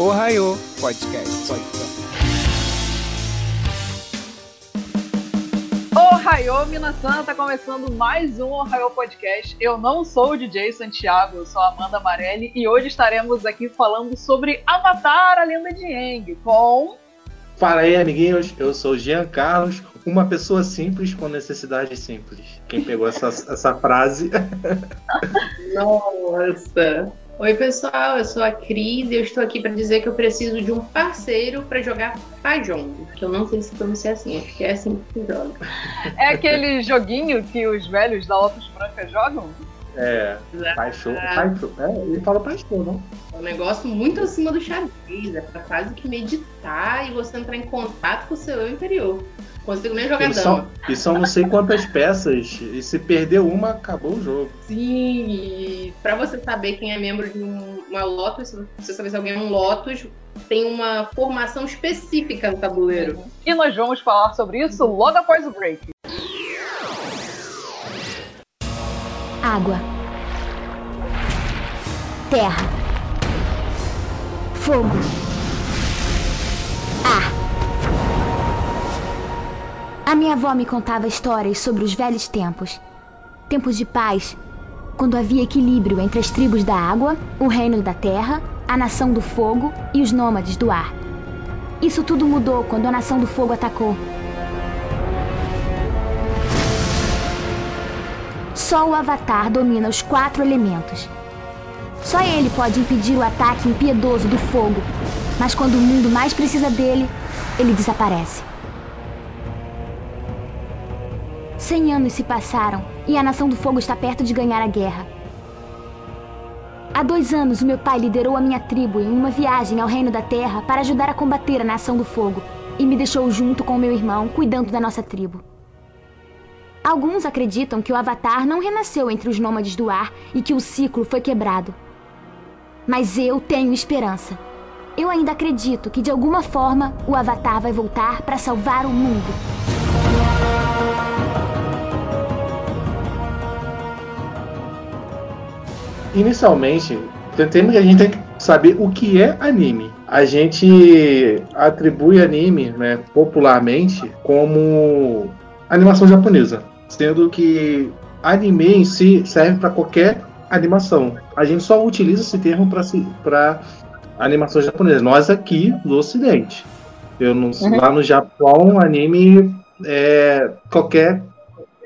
Ohio Podcast. Ohio, Minasan, tá começando mais um Ohio Podcast. Eu não sou o DJ Santiago, eu sou a Amanda Amarelli e hoje estaremos aqui falando sobre Avatar, a lenda de Aang, com... Fala aí, amiguinhos, eu sou Jean Carlos, uma pessoa simples com necessidades simples. Quem pegou essa, essa frase? Nossa! Oi, pessoal, eu sou a Cris e eu estou aqui para dizer que eu preciso de um parceiro para jogar Pajong. Que eu não sei se pronuncia assim, acho que é assim que se joga. É aquele joguinho que os velhos da Lotus Branca jogam? É, paixão, paixão. É, ele fala paixão, não? É um negócio muito acima do xadrez, é pra quase que meditar e você entrar em contato com o seu eu interior consigo nem jogar e são, e são não sei quantas peças. E se perder uma, acabou o jogo. Sim, e pra você saber quem é membro de uma Lotus, se você saber se alguém é um Lotus, tem uma formação específica no tabuleiro. E nós vamos falar sobre isso logo após o break. Água. Terra. Fogo. Ar. A minha avó me contava histórias sobre os velhos tempos. Tempos de paz, quando havia equilíbrio entre as tribos da água, o reino da terra, a nação do fogo e os nômades do ar. Isso tudo mudou quando a nação do fogo atacou. Só o Avatar domina os quatro elementos. Só ele pode impedir o ataque impiedoso do fogo, mas quando o mundo mais precisa dele, ele desaparece. Cem anos se passaram e a Nação do Fogo está perto de ganhar a guerra. Há dois anos, o meu pai liderou a minha tribo em uma viagem ao Reino da Terra para ajudar a combater a Nação do Fogo e me deixou junto com meu irmão, cuidando da nossa tribo. Alguns acreditam que o Avatar não renasceu entre os nômades do ar e que o ciclo foi quebrado. Mas eu tenho esperança. Eu ainda acredito que de alguma forma o Avatar vai voltar para salvar o mundo. Inicialmente, temos que a gente tem que saber o que é anime. A gente atribui anime, né, popularmente, como animação japonesa, sendo que anime em si serve para qualquer animação. A gente só utiliza esse termo para animação japonesa. Nós aqui no Ocidente. Eu não, uhum. Lá no Japão, anime é qualquer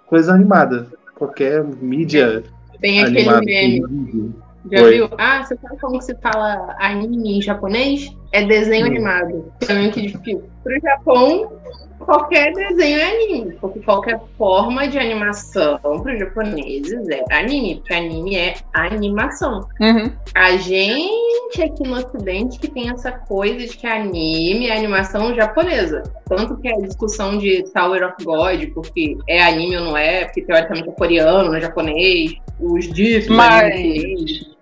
coisa animada, qualquer mídia tem aquele meme. Já Oi. viu? Ah, você sabe como se fala anime em japonês? É desenho hum. animado. Também que tipo, pro Japão, qualquer desenho é anime, porque qualquer forma de animação para os japoneses é anime, porque anime é animação. Uhum. A gente aqui no Ocidente que tem essa coisa de que anime é animação japonesa. Tanto que a discussão de Tower of God, porque é anime ou não é, porque teoricamente é coreano, não é japonês, os ditos Mas...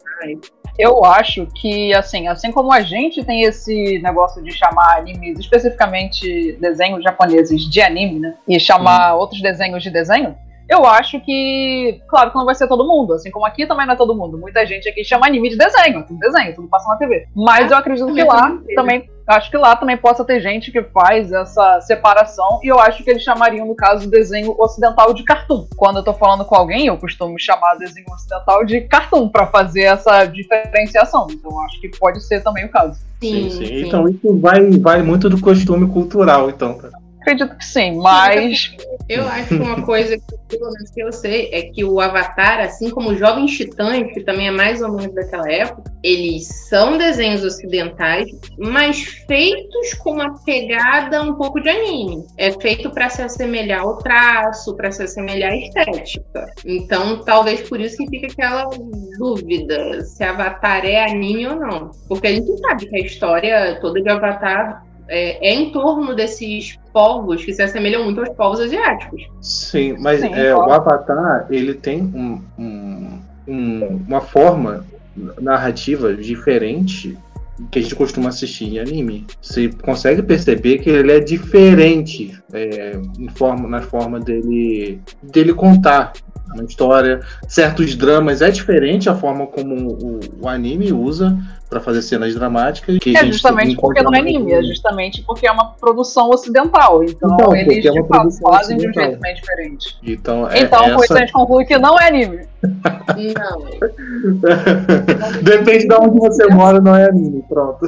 Eu acho que, assim, assim como a gente tem esse negócio de chamar animes, especificamente desenhos japoneses de anime, né? E chamar hum. outros desenhos de desenho, eu acho que, claro que não vai ser todo mundo, assim como aqui também não é todo mundo. Muita gente aqui chama anime de desenho, tudo desenho, tudo passa na TV. Mas eu acredito que lá também acho que lá também possa ter gente que faz essa separação e eu acho que eles chamariam, no caso, o desenho ocidental de cartoon. Quando eu tô falando com alguém, eu costumo chamar desenho ocidental de cartoon para fazer essa diferenciação. Então acho que pode ser também o caso. Sim, sim. sim. sim. Então isso vai, vai muito do costume cultural, então. Acredito que sim, mas. Eu acho que uma coisa que, pelo menos que eu sei, é que o Avatar, assim como o Jovem Titã, que também é mais ou menos daquela época, eles são desenhos ocidentais, mas feitos com uma pegada um pouco de anime. É feito para se assemelhar ao traço, para se assemelhar à estética. Então, talvez por isso que fica aquela dúvida se Avatar é anime ou não. Porque a gente sabe que a história toda de Avatar é, é, em torno desses povos que se assemelham muito aos povos asiáticos. Sim, mas Sim, é, o Avatar ele tem um, um, um, uma forma narrativa diferente que a gente costuma assistir em anime. Você consegue perceber que ele é diferente é, em forma, na forma dele, dele contar na história. Certos dramas é diferente a forma como o, o anime usa para fazer cenas dramáticas. é justamente porque não é anime, é justamente porque é uma produção ocidental. Então, então eles é de fato fazem de um jeito bem diferente. Então, é então essa... por isso a gente conclui que não é anime. Não. Depende de onde você mora, não é anime. Pronto.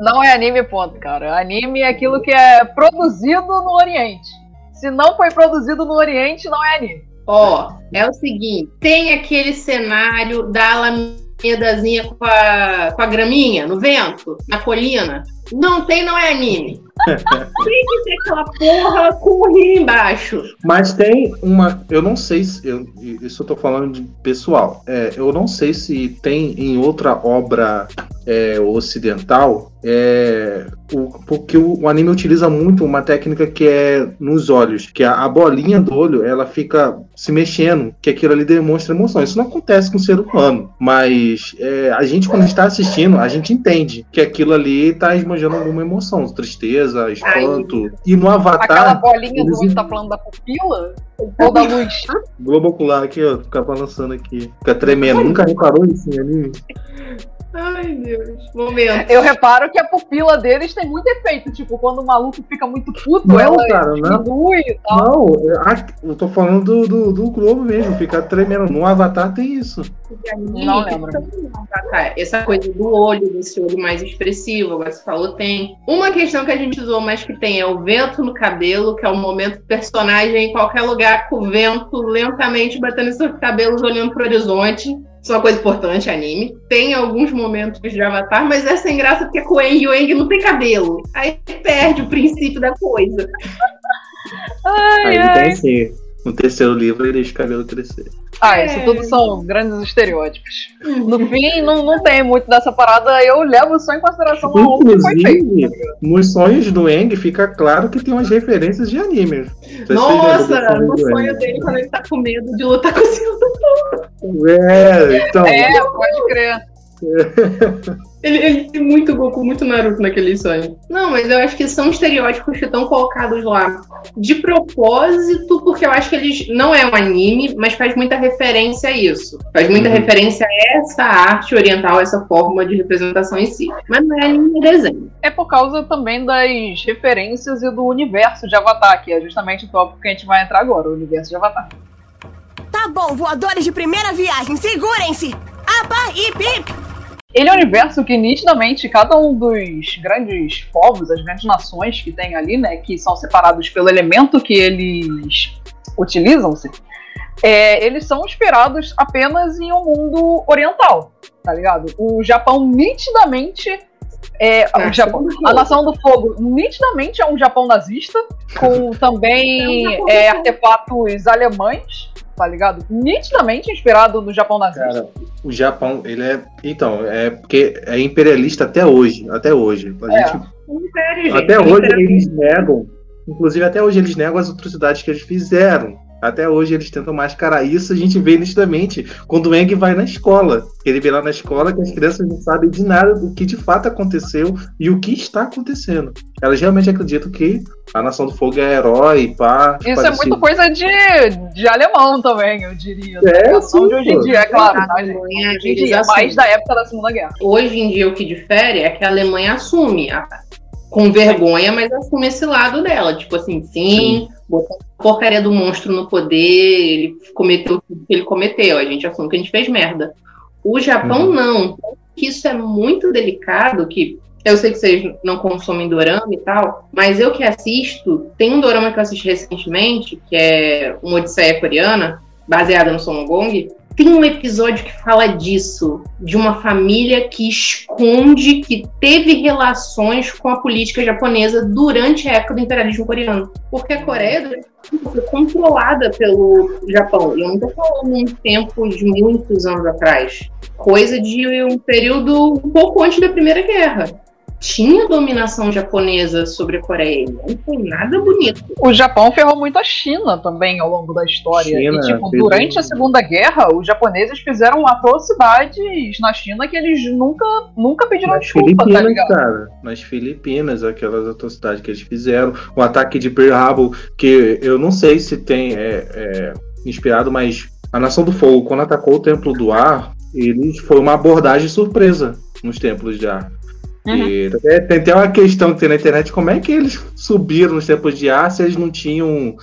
Não é anime, ponto, cara. Anime é aquilo que é produzido no Oriente. Se não foi produzido no Oriente, não é anime. Ó, oh, é o seguinte: tem aquele cenário da Alamedazinha com a, com a graminha no vento, na colina. Não tem, não é anime. tem que ter aquela porra com o rio embaixo. Mas tem uma. Eu não sei se. Eu, isso eu tô falando de pessoal. É, eu não sei se tem em outra obra é, ocidental é, o, porque o, o, anime utiliza muito uma técnica que é nos olhos, que a, a, bolinha do olho ela fica se mexendo, que aquilo ali demonstra emoção. Isso não acontece com o ser humano, mas é, a gente quando está assistindo, a gente entende que aquilo ali está esbanjando alguma emoção, tristeza, espanto. Ai, e no Avatar. Aquela bolinha do olho tá falando da pupila? Ou da luz? Globo ocular aqui, ó, fica balançando aqui, fica tremendo. Nunca reparou isso em anime? Ai, Deus. Momento. Eu reparo que a pupila deles tem muito efeito. Tipo, quando o maluco fica muito puto, não, ela cara, diminui e tal. Não, eu tô falando do, do, do Globo mesmo, fica tremendo. No Avatar tem isso. Não lembro. Essa coisa do olho, desse olho mais expressivo, agora você falou, tem. Uma questão que a gente usou mais que tem é o vento no cabelo, que é o momento que o personagem em qualquer lugar com o vento lentamente batendo em seus cabelos, olhando pro horizonte. Isso é uma coisa importante, anime. Tem alguns momentos de Avatar, mas é sem graça porque com o Eng, o Eng não tem cabelo. Aí perde o princípio da coisa. ai, Aí ai. tem sim. No terceiro livro ele deixa o cabelo crescer. Ah, isso é. tudo são grandes estereótipos. No fim, não, não tem muito dessa parada, eu levo só em consideração o que foi feito. Nos sonhos do Eng fica claro que tem umas referências de anime. Nossa, no sonho dele quando ele tá com medo de lutar com o Silvio. É, então. É, pode crer. Ele, ele tem muito Goku, muito Naruto naquele sonho. Não, mas eu acho que são estereótipos que estão colocados lá de propósito, porque eu acho que eles não é um anime, mas faz muita referência a isso. Faz muita uhum. referência a essa arte oriental, essa forma de representação em si. Mas não é anime desenho. É por causa também das referências e do universo de Avatar, que é justamente o tópico que a gente vai entrar agora, o universo de Avatar. Tá bom, voadores de primeira viagem, segurem-se! Apa e pip! Ele é um universo que nitidamente cada um dos grandes povos, as grandes nações que tem ali, né, que são separados pelo elemento que eles utilizam-se, é, eles são inspirados apenas em um mundo oriental, tá ligado? O Japão nitidamente é, Japão, a Nação do Fogo nitidamente é um Japão nazista, com também é, artefatos alemães tá ligado? Nitidamente inspirado no Japão nazista. Cara, o Japão, ele é. Então, é porque é imperialista até hoje. Até hoje. A é. gente, Império, até hoje eles negam. Inclusive, até hoje eles negam as atrocidades que eles fizeram. Até hoje eles tentam mascarar isso, a gente vê nitidamente quando o Eng vai na escola. Ele vê lá na escola que as crianças não sabem de nada do que de fato aconteceu e o que está acontecendo. Elas realmente acreditam que a Nação do Fogo é herói, pá. Isso parecido. é muito coisa de, de alemão também, eu diria. É, sim, de hoje em dia, é claro. A Alemanha, hoje em dia, mais da época da Segunda Guerra. Hoje em dia, o que difere é que a Alemanha assume a com vergonha, mas assume esse lado dela. Tipo assim, sim, botou a porcaria do monstro no poder, ele cometeu tudo que ele cometeu, a gente assume que a gente fez merda. O Japão uhum. não. Isso é muito delicado, que eu sei que vocês não consomem dorama e tal, mas eu que assisto, tem um dorama que eu assisti recentemente, que é uma Odisseia Coreana, baseada no Song Gong, tem um episódio que fala disso, de uma família que esconde que teve relações com a política japonesa durante a época do imperialismo coreano. Porque a Coreia foi controlada pelo Japão. E eu não estou falando um tempo de muitos anos atrás. Coisa de um período um pouco antes da Primeira Guerra tinha dominação japonesa sobre a Coreia. Não foi nada bonito. O Japão ferrou muito a China também ao longo da história. China, e, tipo, durante a Segunda Guerra, os japoneses fizeram atrocidades na China que eles nunca, nunca pediram Nas desculpa, tá Filipinas, tá ligado? Cara, nas Filipinas, aquelas atrocidades que eles fizeram. O ataque de Pearl Harbor, que eu não sei se tem. É, é inspirado, mas a Nação do Fogo, quando atacou o Templo do Ar, eles foi uma abordagem surpresa nos templos de ar. Uhum. E tem até uma questão que tem na internet, como é que eles subiram nos templos de ar se eles não tinham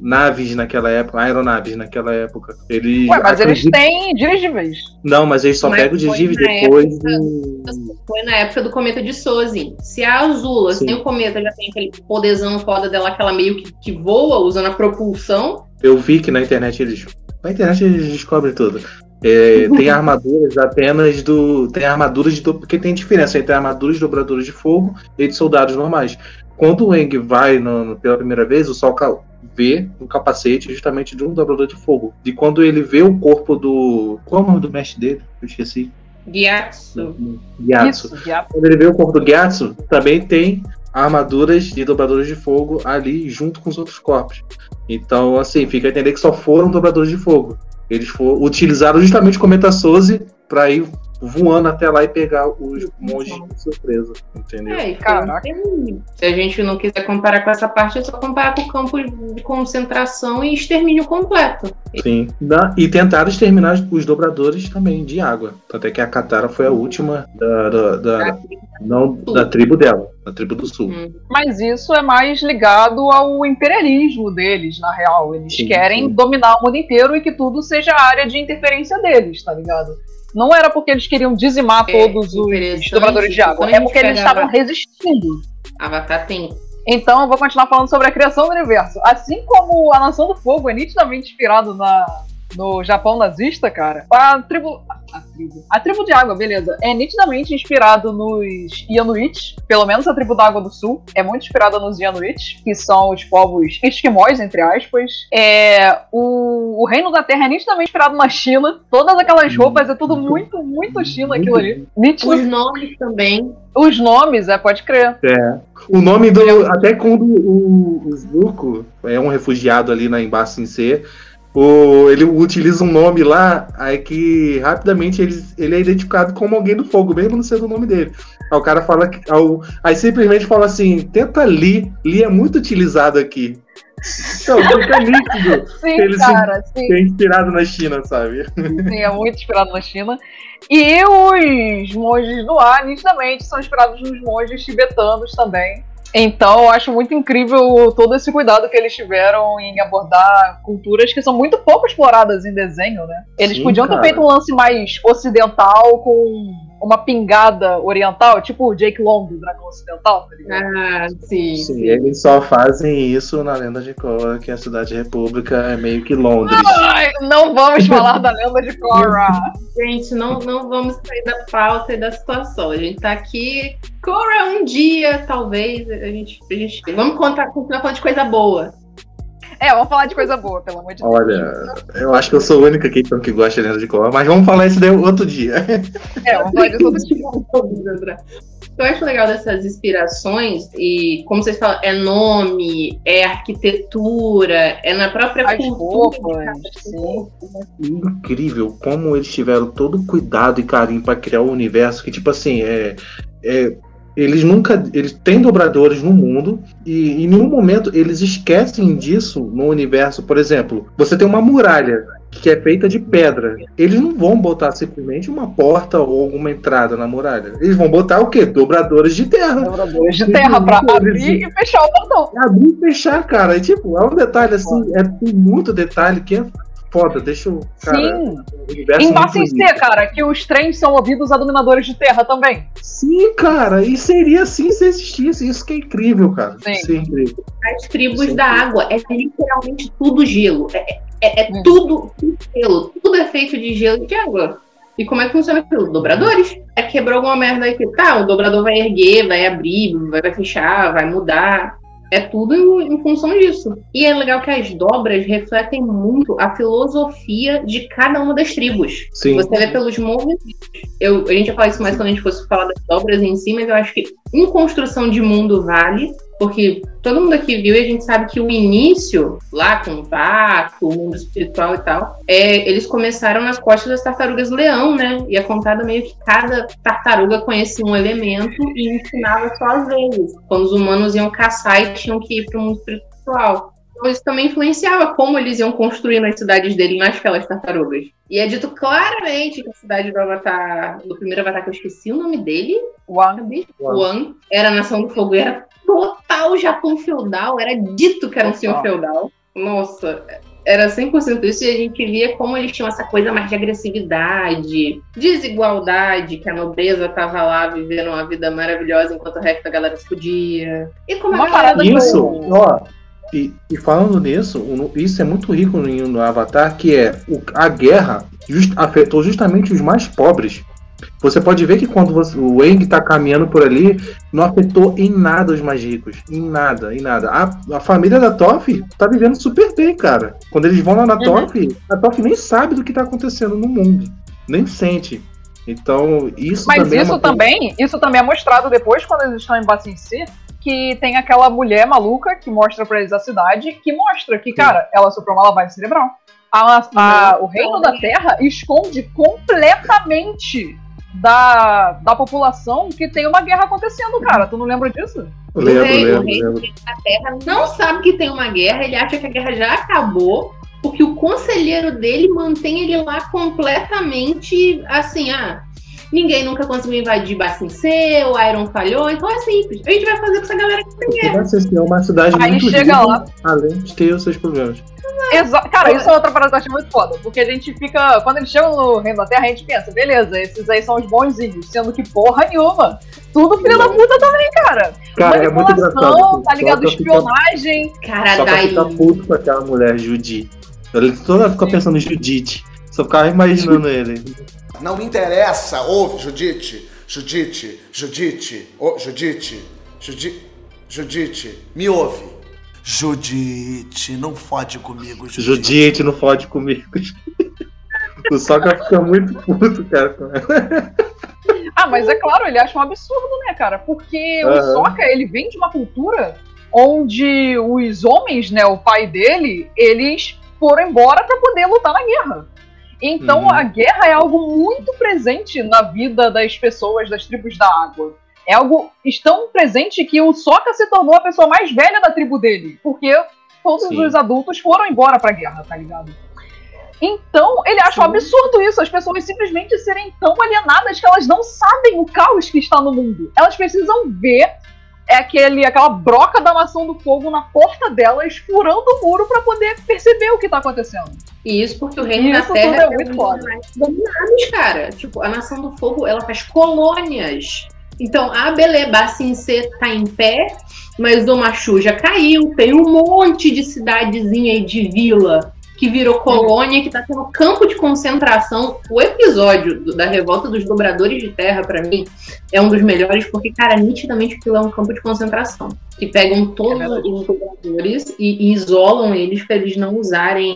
naves naquela época, aeronaves naquela época. Eles Ué, mas eles têm dirigíveis. Não, mas eles só mas pegam dirigíveis depois. Época, do... Foi na época do cometa de Sozi. Se a Azula, se o cometa já tem aquele poderzão foda dela, aquela meio que, que voa usando a propulsão. Eu vi que na internet eles. Na internet eles descobrem tudo. É, tem armaduras apenas do. Tem armaduras de. Porque tem diferença entre armaduras de dobradores de fogo e de soldados normais. Quando o Eng vai no, no, pela primeira vez, o Sol vê o capacete justamente de um dobrador de fogo. E quando ele vê o corpo do. Qual é o nome do mestre dele? Eu esqueci. Gyatso. Gyatso. Quando ele vê o corpo do Gyatso, também tem armaduras de dobradores de fogo ali junto com os outros corpos. Então, assim, fica a entender que só foram dobradores de fogo. Eles utilizaram justamente o Cometa Soze para ir voando até lá e pegar os monges de surpresa, entendeu? É, Caraca. Se a gente não quiser comparar com essa parte, é só comparar com o campo de concentração e extermínio completo. Sim. E tentaram exterminar os dobradores também de água. Até que a Katara foi a última da, da, da não da tribo dela, da tribo do sul. Hum. Mas isso é mais ligado ao imperialismo deles, na real. Eles sim, querem sim. dominar o mundo inteiro e que tudo seja área de interferência deles, tá ligado? Não era porque eles queriam dizimar é, todos os dobradores de água, é porque eles estavam resistindo. Avatar tem. Então eu vou continuar falando sobre a criação do universo. Assim como a Nação do Fogo é nitidamente inspirado na, no Japão nazista, cara, a tribo. A tribo. A tribo de água, beleza. É nitidamente inspirado nos Inuits, pelo menos a tribo da água do sul. É muito inspirada nos Inuits, que são os povos esquimós, entre aspas. É, o, o Reino da Terra é nitidamente inspirado na China. Todas aquelas roupas é tudo muito, muito China aquilo ali. Nítido. Os nomes também. Os nomes, é, pode crer. É. O nome do. Até quando o, o Zuko é um refugiado ali na Embaixo em C o, ele utiliza um nome lá, aí que rapidamente ele, ele é identificado como alguém do fogo, mesmo não sendo o nome dele. Aí o cara fala que. Aí, aí simplesmente fala assim: tenta Li, Li é muito utilizado aqui. Então, fica nítido. sim, ele cara, se, sim. é inspirado na China, sabe? Sim, é muito inspirado na China. E os monges do ar, nitidamente, são inspirados nos monges tibetanos também. Então, eu acho muito incrível todo esse cuidado que eles tiveram em abordar culturas que são muito pouco exploradas em desenho, né? Eles Sim, podiam cara. ter feito um lance mais ocidental com uma pingada oriental, tipo o Jake Long do Dragão Ocidental, tá ligado? Ah, sim, sim. sim. Eles só fazem isso na Lenda de Korra, que a Cidade República é meio que Londres. Ai, não vamos falar da Lenda de Korra. Gente, não, não vamos sair da pauta e da situação. A gente tá aqui. Korra um dia, talvez. A gente, a gente... Vamos contar, continuar falando de coisa boa. É, vamos falar de coisa boa, pelo amor de Deus. Olha, eu acho que eu sou a única aqui que gosta de Lenda de Korra, mas vamos falar isso daí outro dia. É, vamos falar disso outro dia. O que eu acho legal dessas inspirações, e como vocês falam, é nome, é arquitetura, é na própria As cultura. Roupas, Incrível como eles tiveram todo o cuidado e carinho para criar o um universo que, tipo assim, é, é eles nunca. Eles têm dobradores no mundo e em nenhum momento eles esquecem disso no universo. Por exemplo, você tem uma muralha que é feita de pedra. Eles não vão botar simplesmente uma porta ou alguma entrada na muralha. Eles vão botar o quê? Dobradores de terra. Dobradores de terra para abrir e fechar o portão. Abrir e fechar, cara. E, tipo, é um detalhe assim, é muito detalhe que é foda, deixa o. Cara, Sim. Em Bassin C, cara, que os trens são ouvidos a dominadores de terra também. Sim, cara, e seria assim se existisse. Isso que é incrível, cara. Sim. Isso é incrível. As tribos é da água é literalmente tudo gelo. É, é, é hum. tudo, tudo gelo. Tudo é feito de gelo e de água. E como é que funciona aquilo? Dobradores. É quebrou alguma merda aí que tá, o dobrador vai erguer, vai abrir, vai fechar, vai mudar. É tudo em, função disso. E é legal que as dobras refletem muito a filosofia de cada uma das tribos. Sim. Você vê pelos movimentos. Eu, a gente vai falar isso mais quando a gente fosse falar das dobras em si, mas eu acho que em construção de mundo vale, porque todo mundo aqui viu e a gente sabe que o início, lá com o vácuo, o mundo espiritual e tal, é, eles começaram nas costas das tartarugas leão, né? E é contado meio que cada tartaruga conhecia um elemento e ensinava só às vezes. Quando os humanos iam caçar e tinham que ir para o mundo espiritual. Então isso também influenciava como eles iam construindo as cidades dele naquelas tartarugas. E é dito claramente que a cidade do Avatar, do primeiro Avatar, que eu esqueci o nome dele, Wang. Wang, era a Nação do Fogo, era total Japão feudal, era dito que era um senhor feudal. Nossa, era 100% isso, e a gente via como eles tinham essa coisa mais de agressividade, desigualdade, que a nobreza tava lá vivendo uma vida maravilhosa enquanto o resto da galera se podia. E como Uma a parada Isso, ó. E, e falando nisso, isso é muito rico no, no Avatar, que é o- a guerra just- afetou justamente os mais pobres. Você pode ver que quando você- o Eng tá caminhando por ali, não afetou em nada os mais ricos. Em nada, em nada. A, a família da Toff tá vivendo super bem, cara. Quando eles vão lá na Toff, a Toff nem sabe do que tá acontecendo no mundo. Nem sente. Então, isso Mas também é isso uma coisa- também, isso também é mostrado depois, quando eles estão em Bacinci, que tem aquela mulher maluca que mostra pra eles a cidade, que mostra que, cara, ela sofreu uma lavagem cerebral. A- a- o reino da Terra esconde completamente da, da população que tem uma guerra acontecendo, cara. Tu não lembra disso? Lembro, o rei, o lembro, rei lembro. da Terra não sabe que tem uma guerra, ele acha que a guerra já acabou, porque o conselheiro dele mantém ele lá completamente assim, ah, ninguém nunca conseguiu invadir Bacincê, o Iron falhou, então é simples. A gente vai fazer com essa galera que tem guerra. Bacincê é uma cidade Aí muito chega rica, lá. além de ter os seus problemas. Exa cara, isso é outra parada que eu acho muito foda. Porque a gente fica. Quando eles chegam no Reino da Terra, a gente pensa, beleza, esses aí são os bonzinhos. Sendo que porra nenhuma. Tudo filho da puta também, cara. Cara, é muito engraçado. tá ligado? Só pra ficar- Espionagem. Cara, Só daí. puto com aquela mulher, Judy. Ele toda hora fica pensando em Judite. Só ficava imaginando ele. Não me interessa. Ouve, Judite. Judite. Judite. Ô, Judite. Judite. Judite. Me ouve. Judite, não fode comigo, Judite. Judite, não fode comigo. O Soca fica muito puto, cara. com ela. Ah, mas é claro, ele acha um absurdo, né, cara? Porque o Aham. Sokka, ele vem de uma cultura onde os homens, né, o pai dele, eles foram embora pra poder lutar na guerra. Então Uhum. a guerra é algo muito presente na vida das pessoas das tribos da água. É algo tão presente que o Sokka se tornou a pessoa mais velha da tribo dele, porque todos Sim. os adultos foram embora pra guerra, tá ligado? Então, ele acha um absurdo isso, as pessoas simplesmente serem tão alienadas que elas não sabem o caos que está no mundo. Elas precisam ver é aquele, aquela broca da maçã do fogo na porta delas, furando o muro pra poder perceber o que tá acontecendo. E isso porque o reino da Terra é é muito foda. dominados, cara. Tipo, a Nação do Fogo, ela faz colônias. Então, a Belebacincê tá em pé, mas o Machu já caiu. Tem um monte de cidadezinha e de vila que virou colônia, que tá tendo campo de concentração. O episódio do- da Revolta dos Dobradores de Terra, pra mim, é um dos melhores, porque, cara, nitidamente aquilo é um campo de concentração. Que pegam todos verdade. os dobradores e, e isolam eles pra eles não usarem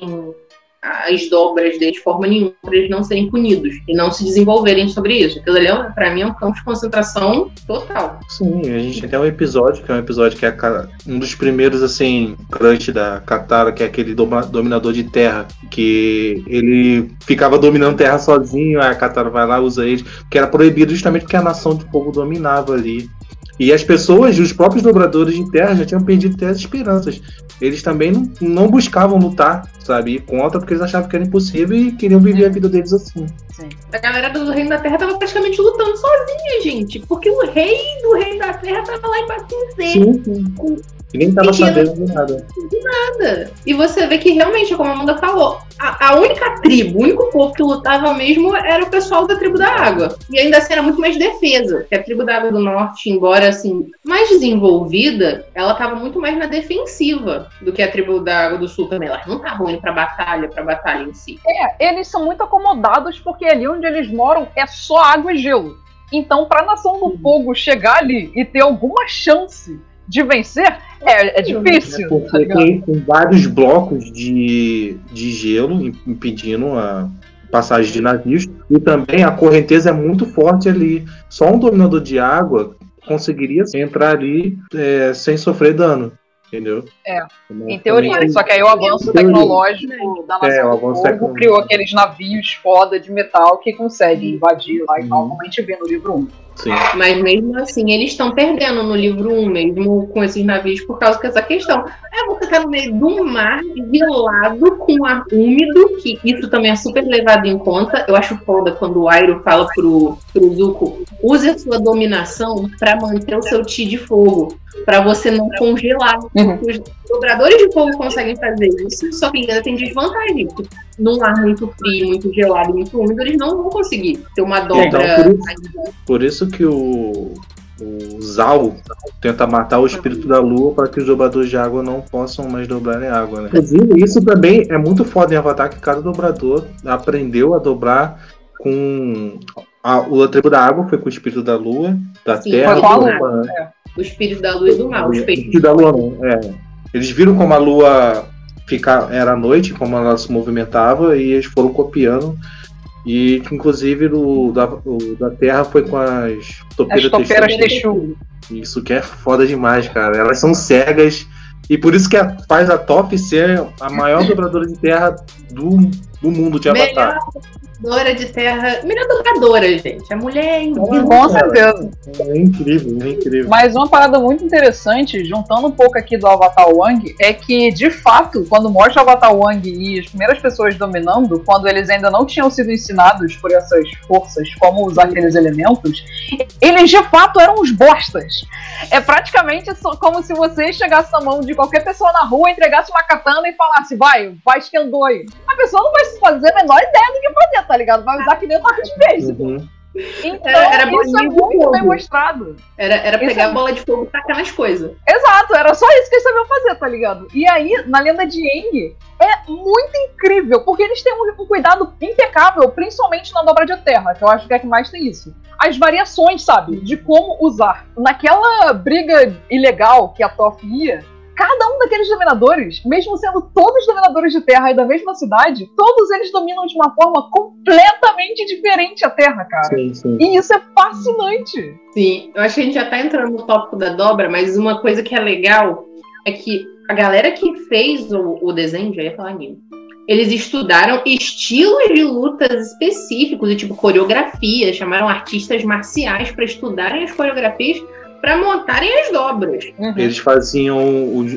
as dobras de forma nenhuma, para eles não serem punidos e não se desenvolverem sobre isso. Aquilo ali, é, pra mim, é um campo de concentração total. Sim, a gente tem até um episódio, que é um episódio que é um dos primeiros, assim, crush da Katara, que é aquele dominador de terra, que ele ficava dominando terra sozinho, aí a Katara vai lá, usa ele, que era proibido justamente porque a nação de fogo dominava ali. E as pessoas, os próprios dobradores de terra, já tinham perdido até as esperanças. Eles também não, não buscavam lutar, sabe, contra, porque eles achavam que era impossível e queriam viver a vida deles assim. A galera do Reino da Terra tava praticamente lutando sozinha, gente. Porque o rei do Reino da Terra tava lá em. Sim, sim. Ninguém tava sabendo de nada. nada. E você vê que realmente, como a Amanda falou, a, a única tribo, o único povo que lutava mesmo era o pessoal da tribo da água. E ainda assim era muito mais defesa. Que a tribo da água do norte, embora assim, mais desenvolvida, ela tava muito mais na defensiva do que a tribo da água do sul também. Elas não estavam indo pra batalha, pra batalha em si. É, eles são muito acomodados porque ali onde eles moram é só água e gelo. Então, pra Nação do Fogo chegar ali e ter alguma chance de vencer, é, é difícil, tá Porque ligado? tem, tem vários blocos de, de gelo im- impedindo a passagem de navios. E também a correnteza é muito forte ali. Só um dominador de água conseguiria entrar ali é, sem sofrer dano. Entendeu? É, Então, Em teoria, só que aí o avanço tecnológico da É, Nação o do avanço Fogo tecnológico. criou aqueles navios foda de metal que conseguem invadir lá e tal, Uhum. como a gente vê no livro 1. Sim. Mas mesmo assim, eles estão perdendo no livro 1, mesmo com esses navios, por causa dessa questão. É você tá no meio de um mar gelado com ar úmido, que isso também é super levado em conta. Eu acho foda quando o Airo fala pro, pro Zuko, use a sua dominação para manter o seu ti de fogo, para você não congelar. Uhum. Os dobradores de fogo conseguem fazer isso, só que ainda tem desvantagem. Num ar muito frio, muito gelado, muito úmido, eles não vão conseguir ter uma dobra. Então, Por isso que o, o Zal tenta matar o espírito da lua para que os dobradores de água não possam mais dobrar em água, né? Inclusive, isso também é muito foda em Avatar, que cada dobrador aprendeu a dobrar com... A, o tribo da água foi com o espírito da lua, da Sim, terra... foi com a foi lua, com a- o espírito da lua e do mal, os o espírito da lua não, é. Eles viram como a lua fica, era à noite, como ela se movimentava, e eles foram copiando. E que, inclusive o da, o da Terra foi com as As topeiras topeiras texturas. Texu. Isso que é foda demais, cara. Elas são cegas. E por isso que a- faz a Top ser a maior dobradora de terra do, do mundo de Avatar. Dobradora de terra. Melhor dobradora, gente. A mulher é incrível. Com certeza. É incrível, é incrível. Mas uma parada muito interessante, juntando um pouco aqui do Avatar Wang, é que, de fato, quando mostra o Avatar Wang e as primeiras pessoas dominando, quando eles ainda não tinham sido ensinados por essas forças como usar aqueles elementos, eles de fato eram os bostas. É praticamente só como se você chegasse na mão de qualquer pessoa na rua, entregasse uma katana e falasse, vai, vai Skendoi. A pessoa não vai fazer a menor ideia do que fazer, tá ligado? Vai usar que nem o taco de beijo. Uhum. Então, Era- era isso é muito mostrado. Era, era Isso pegar é- a bola de fogo e tacar nas coisas. Exato, era só isso que eles sabiam fazer, tá ligado? E aí, na lenda de Aang, é muito incrível, porque eles têm um, um cuidado impecável, principalmente na dobra de terra, que eu acho que é que mais tem isso. As variações, sabe, de como usar. Naquela briga ilegal que a Toph ia, cada um daqueles dominadores, mesmo sendo todos dominadores de terra e da mesma cidade, todos eles dominam de uma forma completamente diferente a terra, cara. Sim, sim. E isso é fascinante. Sim, eu acho que a gente já tá entrando no tópico da dobra, mas uma coisa que é legal é que a galera que fez o, o desenho, já ia falar anime, eles estudaram estilos de lutas específicos, e tipo coreografia, chamaram artistas marciais para estudarem as coreografias para montarem as dobras. Eles faziam,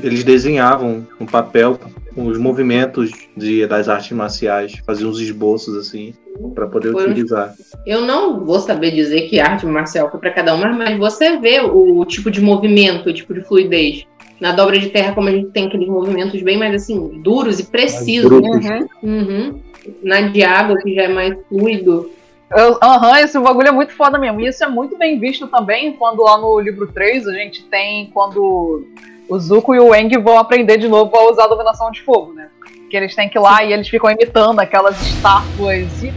eles desenhavam no papel os movimentos de, das artes marciais, faziam os esboços assim para poder Foram- utilizar. Eu não vou saber dizer que arte marcial foi para cada uma, mas você vê o, tipo de movimento, o tipo de fluidez. Na dobra de terra, como a gente tem aqueles movimentos bem mais assim, duros e precisos. Uhum. Uhum. Na de água, que já é mais fluido. Aham, esse bagulho é muito foda mesmo. E isso é muito bem visto também quando lá no livro 3 a gente tem quando o Zuko e o Eng vão aprender de novo a usar a dominação de fogo, né? Que eles têm que ir lá e eles ficam imitando aquelas estátuas. E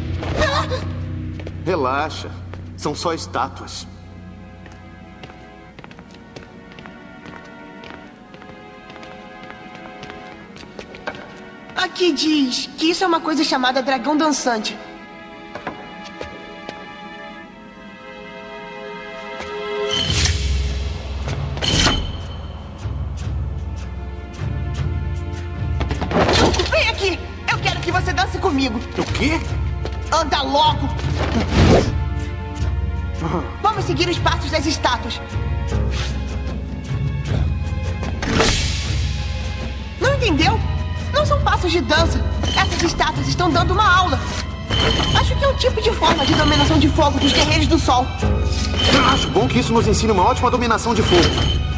Relaxa. São só estátuas. Aqui diz que isso é uma coisa chamada dragão dançante. Comigo. O quê? Anda logo! Vamos seguir os passos das estátuas. Não entendeu? Não são passos de dança. Essas estátuas estão dando uma aula. Acho que é um tipo de forma de dominação de fogo dos guerreiros do sol. Acho bom que isso nos ensine uma ótima dominação de fogo.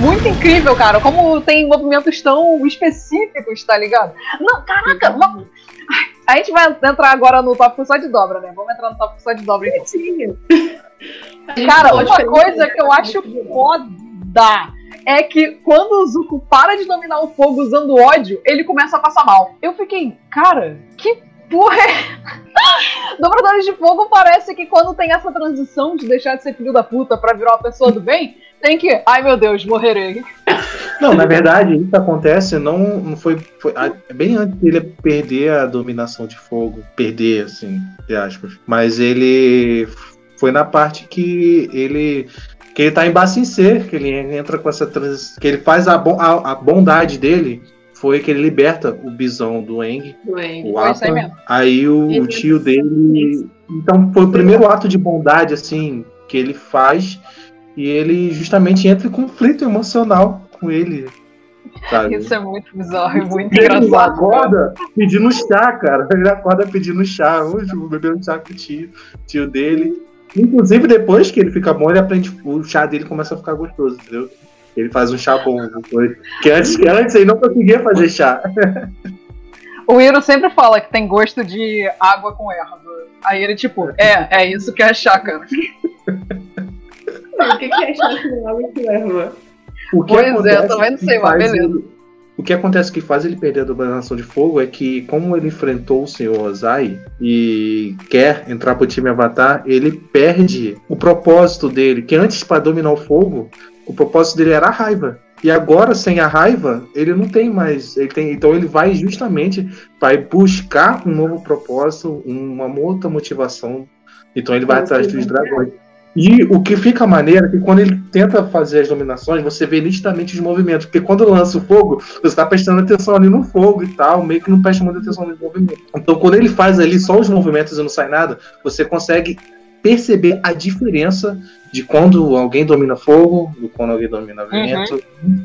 Muito incrível, cara. Como tem movimentos tão específicos, tá ligado? Não, caraca, vamos- Ai, A gente vai entrar agora no tópico só de dobra, né? Vamos entrar no tópico só de dobra. então. Cara, uma coisa que eu acho foda é que quando o Zuko para de dominar o fogo usando ódio, ele começa a passar mal. Eu fiquei, cara, que porra é? Dobradores de fogo parece que quando tem essa transição de deixar de ser filho da puta pra virar uma pessoa do bem, tem que, ai meu Deus, morrerei. Não, na verdade, isso acontece não, não foi, foi a- bem antes dele perder a dominação de fogo. Perder, assim, entre aspas. Mas ele foi na parte que ele. Que ele tá em C, que ele entra com essa transição. Que ele faz a, a, a bondade dele foi que ele liberta o bisão do Eng, o isso aí. Aí o, Ele- o tio dele. Então foi o primeiro ato de bondade, assim, que ele faz. E ele justamente entra em conflito emocional com ele. Sabe? Isso é muito bizarro, é muito Ele engraçado. acorda pedindo chá, cara. Ele acorda pedindo chá. Hoje, bebendo chá com o tio, tio dele. Inclusive, depois que ele fica bom, ele aprende. O chá dele começa a ficar gostoso, entendeu? Ele faz um chá bom depois. Que antes, que antes ele não conseguia fazer chá. O Iro sempre fala que tem gosto de água com erva. Aí ele, tipo, é, é isso que é chá, cara. O que, que é chance de água que leva? O que Pois é, também não que sei, mas faz beleza. ele- O que acontece que faz ele perder a dominação de fogo é que, como ele enfrentou o Senhor Ozai e quer entrar pro time Avatar, ele perde o propósito dele, que antes, para dominar o fogo, o propósito dele era a raiva. E agora, sem a raiva, ele não tem mais. Ele tem, então ele vai justamente para buscar um novo propósito, uma outra motivação. Então ele vai atrás dos dragões. E o que fica maneiro é que quando ele tenta fazer as dominações, você vê nitidamente os movimentos. Porque quando lança o fogo, você tá prestando atenção ali no fogo e tal, meio que não presta muita atenção nos movimentos. Então quando ele faz ali só os movimentos e não sai nada, você consegue perceber a diferença de quando alguém domina fogo, de quando alguém domina vento.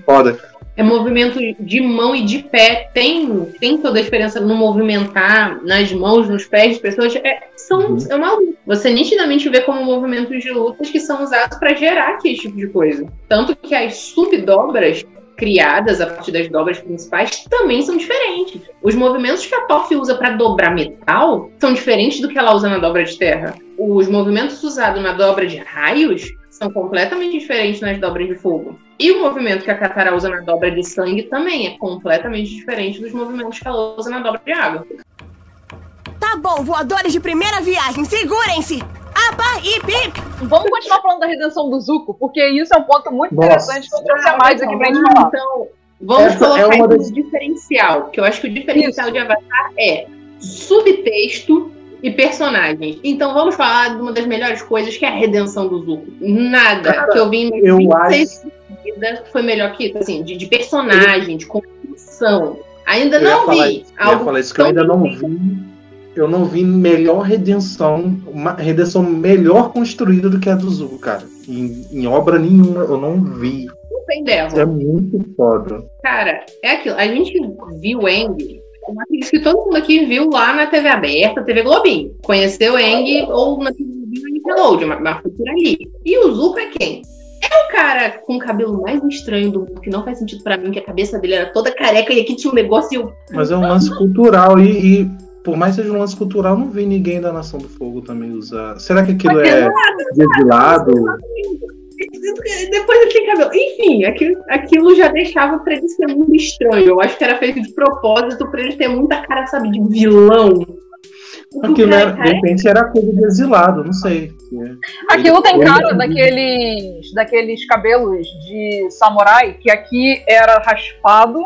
Foda, cara. É movimento de mão e de pé. Tem, tem toda a diferença no movimentar nas mãos, nos pés das pessoas. É, são, Uhum. é uma luta. Você nitidamente vê como movimentos de lutas que são usados para gerar aquele tipo de coisa. Tanto que as subdobras criadas a partir das dobras principais também são diferentes. Os movimentos que a Toff usa para dobrar metal são diferentes do que ela usa na dobra de terra. Os movimentos usados na dobra de raios são completamente diferentes nas dobras de fogo. E o movimento que a Katara usa na dobra de sangue também é completamente diferente dos movimentos que ela usa na dobra de água. Tá bom, voadores de primeira viagem, segurem-se! E! Vamos continuar falando da redenção do Zuko, porque isso é um ponto muito Nossa. interessante que eu trouxe a mais aqui pra gente falar. Então, vamos Essa colocar é uma das- diferencial, que eu acho que o diferencial Isso. de Avatar é subtexto e personagens. Então vamos falar de uma das melhores coisas que é a redenção do Zuko. Nada Cara, que eu vi em eu 26 vida foi melhor que isso, assim, de, de personagem, de construção. Ainda Eu ia não falar vi isso, eu ia algo falar isso que eu ainda não vi. Eu não vi melhor redenção, uma redenção melhor construída do que a do Zuko, cara. Em, em obra nenhuma eu não vi. Devil. Isso é muito foda. Cara, é aquilo. A gente viu o Eng, eu acredito que todo mundo aqui viu lá na TV aberta, TV Globinho. Conheceu o Eng ou na TV Nickelodeon, mas- mas foi por ali. E o Zuko é quem? É o cara com o cabelo mais estranho do mundo, que não faz sentido pra mim, que a cabeça dele era toda careca e aqui tinha um negócio e eu. Mas é um lance cultural e, e por mais que seja um lance cultural, eu não vi ninguém da Nação do Fogo também usar. Será que aquilo é exilado? Depois ele tem cabelo. Enfim, aquilo, aquilo já deixava pra ele ser muito estranho. Eu acho que era feito de propósito pra ele ter muita cara, sabe, de vilão. Aquilo cara era, é de repente era coisa de exilado, não sei. Aquilo tem cara daqueles, daqueles cabelos de samurai que aqui era raspado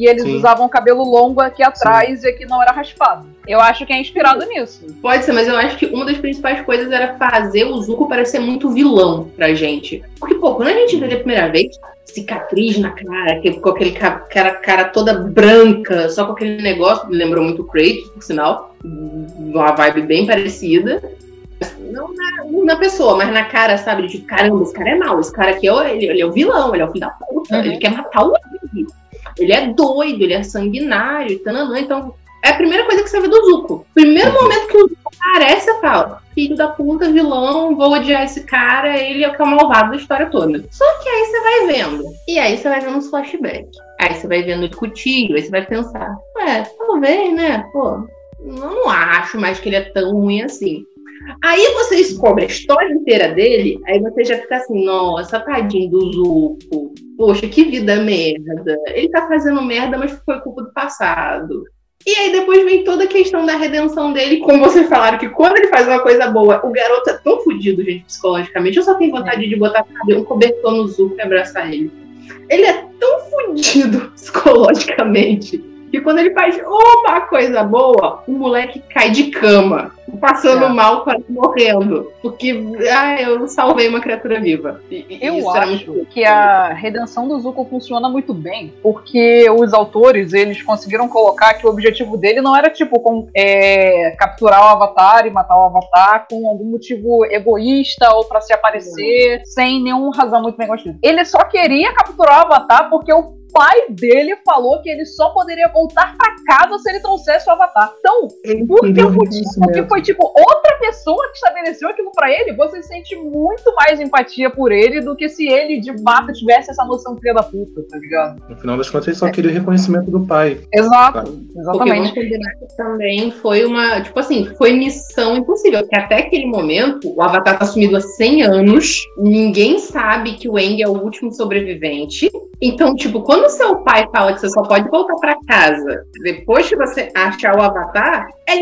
e eles Sim. usavam cabelo longo aqui atrás e aqui não era raspado. Eu acho que é inspirado nisso. Pode ser, mas eu acho que uma das principais coisas era fazer o Zuko parecer muito vilão pra gente. Porque, pô, quando a gente vê ele a primeira vez, cicatriz na cara, que- com aquele ca- cara, cara toda branca, só com aquele negócio, me lembrou muito o Kratos, por sinal. Uma vibe bem parecida. Não na, não na pessoa, mas na cara, sabe? De caramba, esse cara é mau, esse cara aqui é o, ele, ele é o vilão, ele é o filho da puta, Uhum. ele quer matar o. Ele é doido, ele é sanguinário, tananã, então é a primeira coisa que você vê do Zuko. Primeiro momento que o Zuko aparece, você fala: filho da puta, vilão, vou odiar esse cara, ele é o que é o malvado da história toda. Só que aí você vai vendo. E aí você vai vendo uns flashbacks. Aí você vai vendo o tio, aí você vai pensar: é, talvez, né? Pô, eu não acho mais que ele é tão ruim assim. Aí você descobre a história inteira dele, aí você já fica assim, nossa, tadinho do Zuko. Poxa, que vida merda. Ele tá fazendo merda, mas foi culpa do passado. E aí depois vem toda a questão da redenção dele, como vocês falaram, que quando ele faz uma coisa boa, o garoto é tão fodido, gente, psicologicamente. Eu só tenho vontade de botar um cobertor no Zuko e abraçar ele. Ele é tão fodido psicologicamente que quando ele faz uma coisa boa, o moleque cai de cama. Passando é. mal, quase morrendo. Porque, ah, eu salvei uma criatura viva. E, eu acho muito... que a redenção do Zuko funciona muito bem, porque os autores, eles conseguiram colocar que o objetivo dele não era, tipo, com, é, capturar o Avatar e matar o Avatar com algum motivo egoísta ou para se aparecer, sem nenhuma razão muito bem construída. Ele só queria capturar o Avatar porque o pai dele falou que ele só poderia voltar para casa se ele trouxesse o avatar. Então, por que porque foi tipo outra pessoa que estabeleceu aquilo para ele, você sente muito mais empatia por ele do que se ele de fato tivesse essa noção filha da puta, tá ligado? No final das contas, ele só é. queria o reconhecimento do pai. Exato, tá. exatamente. Porque também foi uma, tipo assim, foi missão impossível, porque até aquele momento o avatar tá sumido há 100 anos, ninguém sabe que o Eng é o último sobrevivente. Então, tipo, quando seu pai fala que você só pode voltar para casa depois que você achar o avatar, é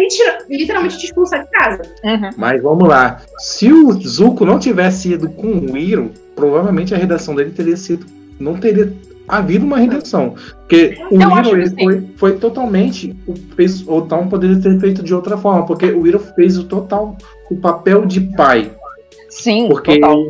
literalmente te expulsar de casa. Uhum. Mas vamos lá. Se o Zuko não tivesse ido com o Iro, provavelmente a redação dele teria sido. Não teria havido uma redenção. Porque o Iro ele foi, foi totalmente. Fez, o Tom poderia ter feito de outra forma, porque o Iro fez o total o papel de pai. Sim, porque total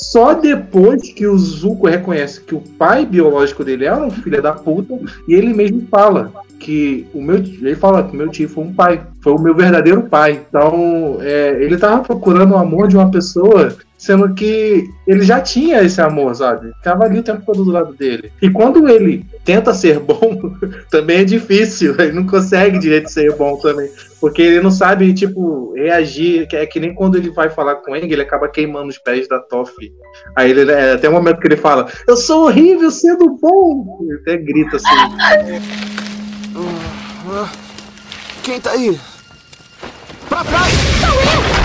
só depois que o Zuko reconhece que o pai biológico dele era um filho da puta, e ele mesmo fala que o meu ele fala que meu tio foi um pai, foi o meu verdadeiro pai. Então, é, ele tava procurando o amor de uma pessoa, sendo que ele já tinha esse amor, sabe? Tava ali o tempo todo do lado dele. E quando ele tenta ser bom, também é difícil. Ele não consegue direito ser bom também. Porque ele não sabe, tipo, reagir. É que nem quando ele vai falar com o Eng, ele acaba queimando os pés da Toff. Aí ele, é, até o momento que ele fala, eu sou horrível sendo bom. Ele até grita assim. Quem tá aí? Pra trás! Sou eu!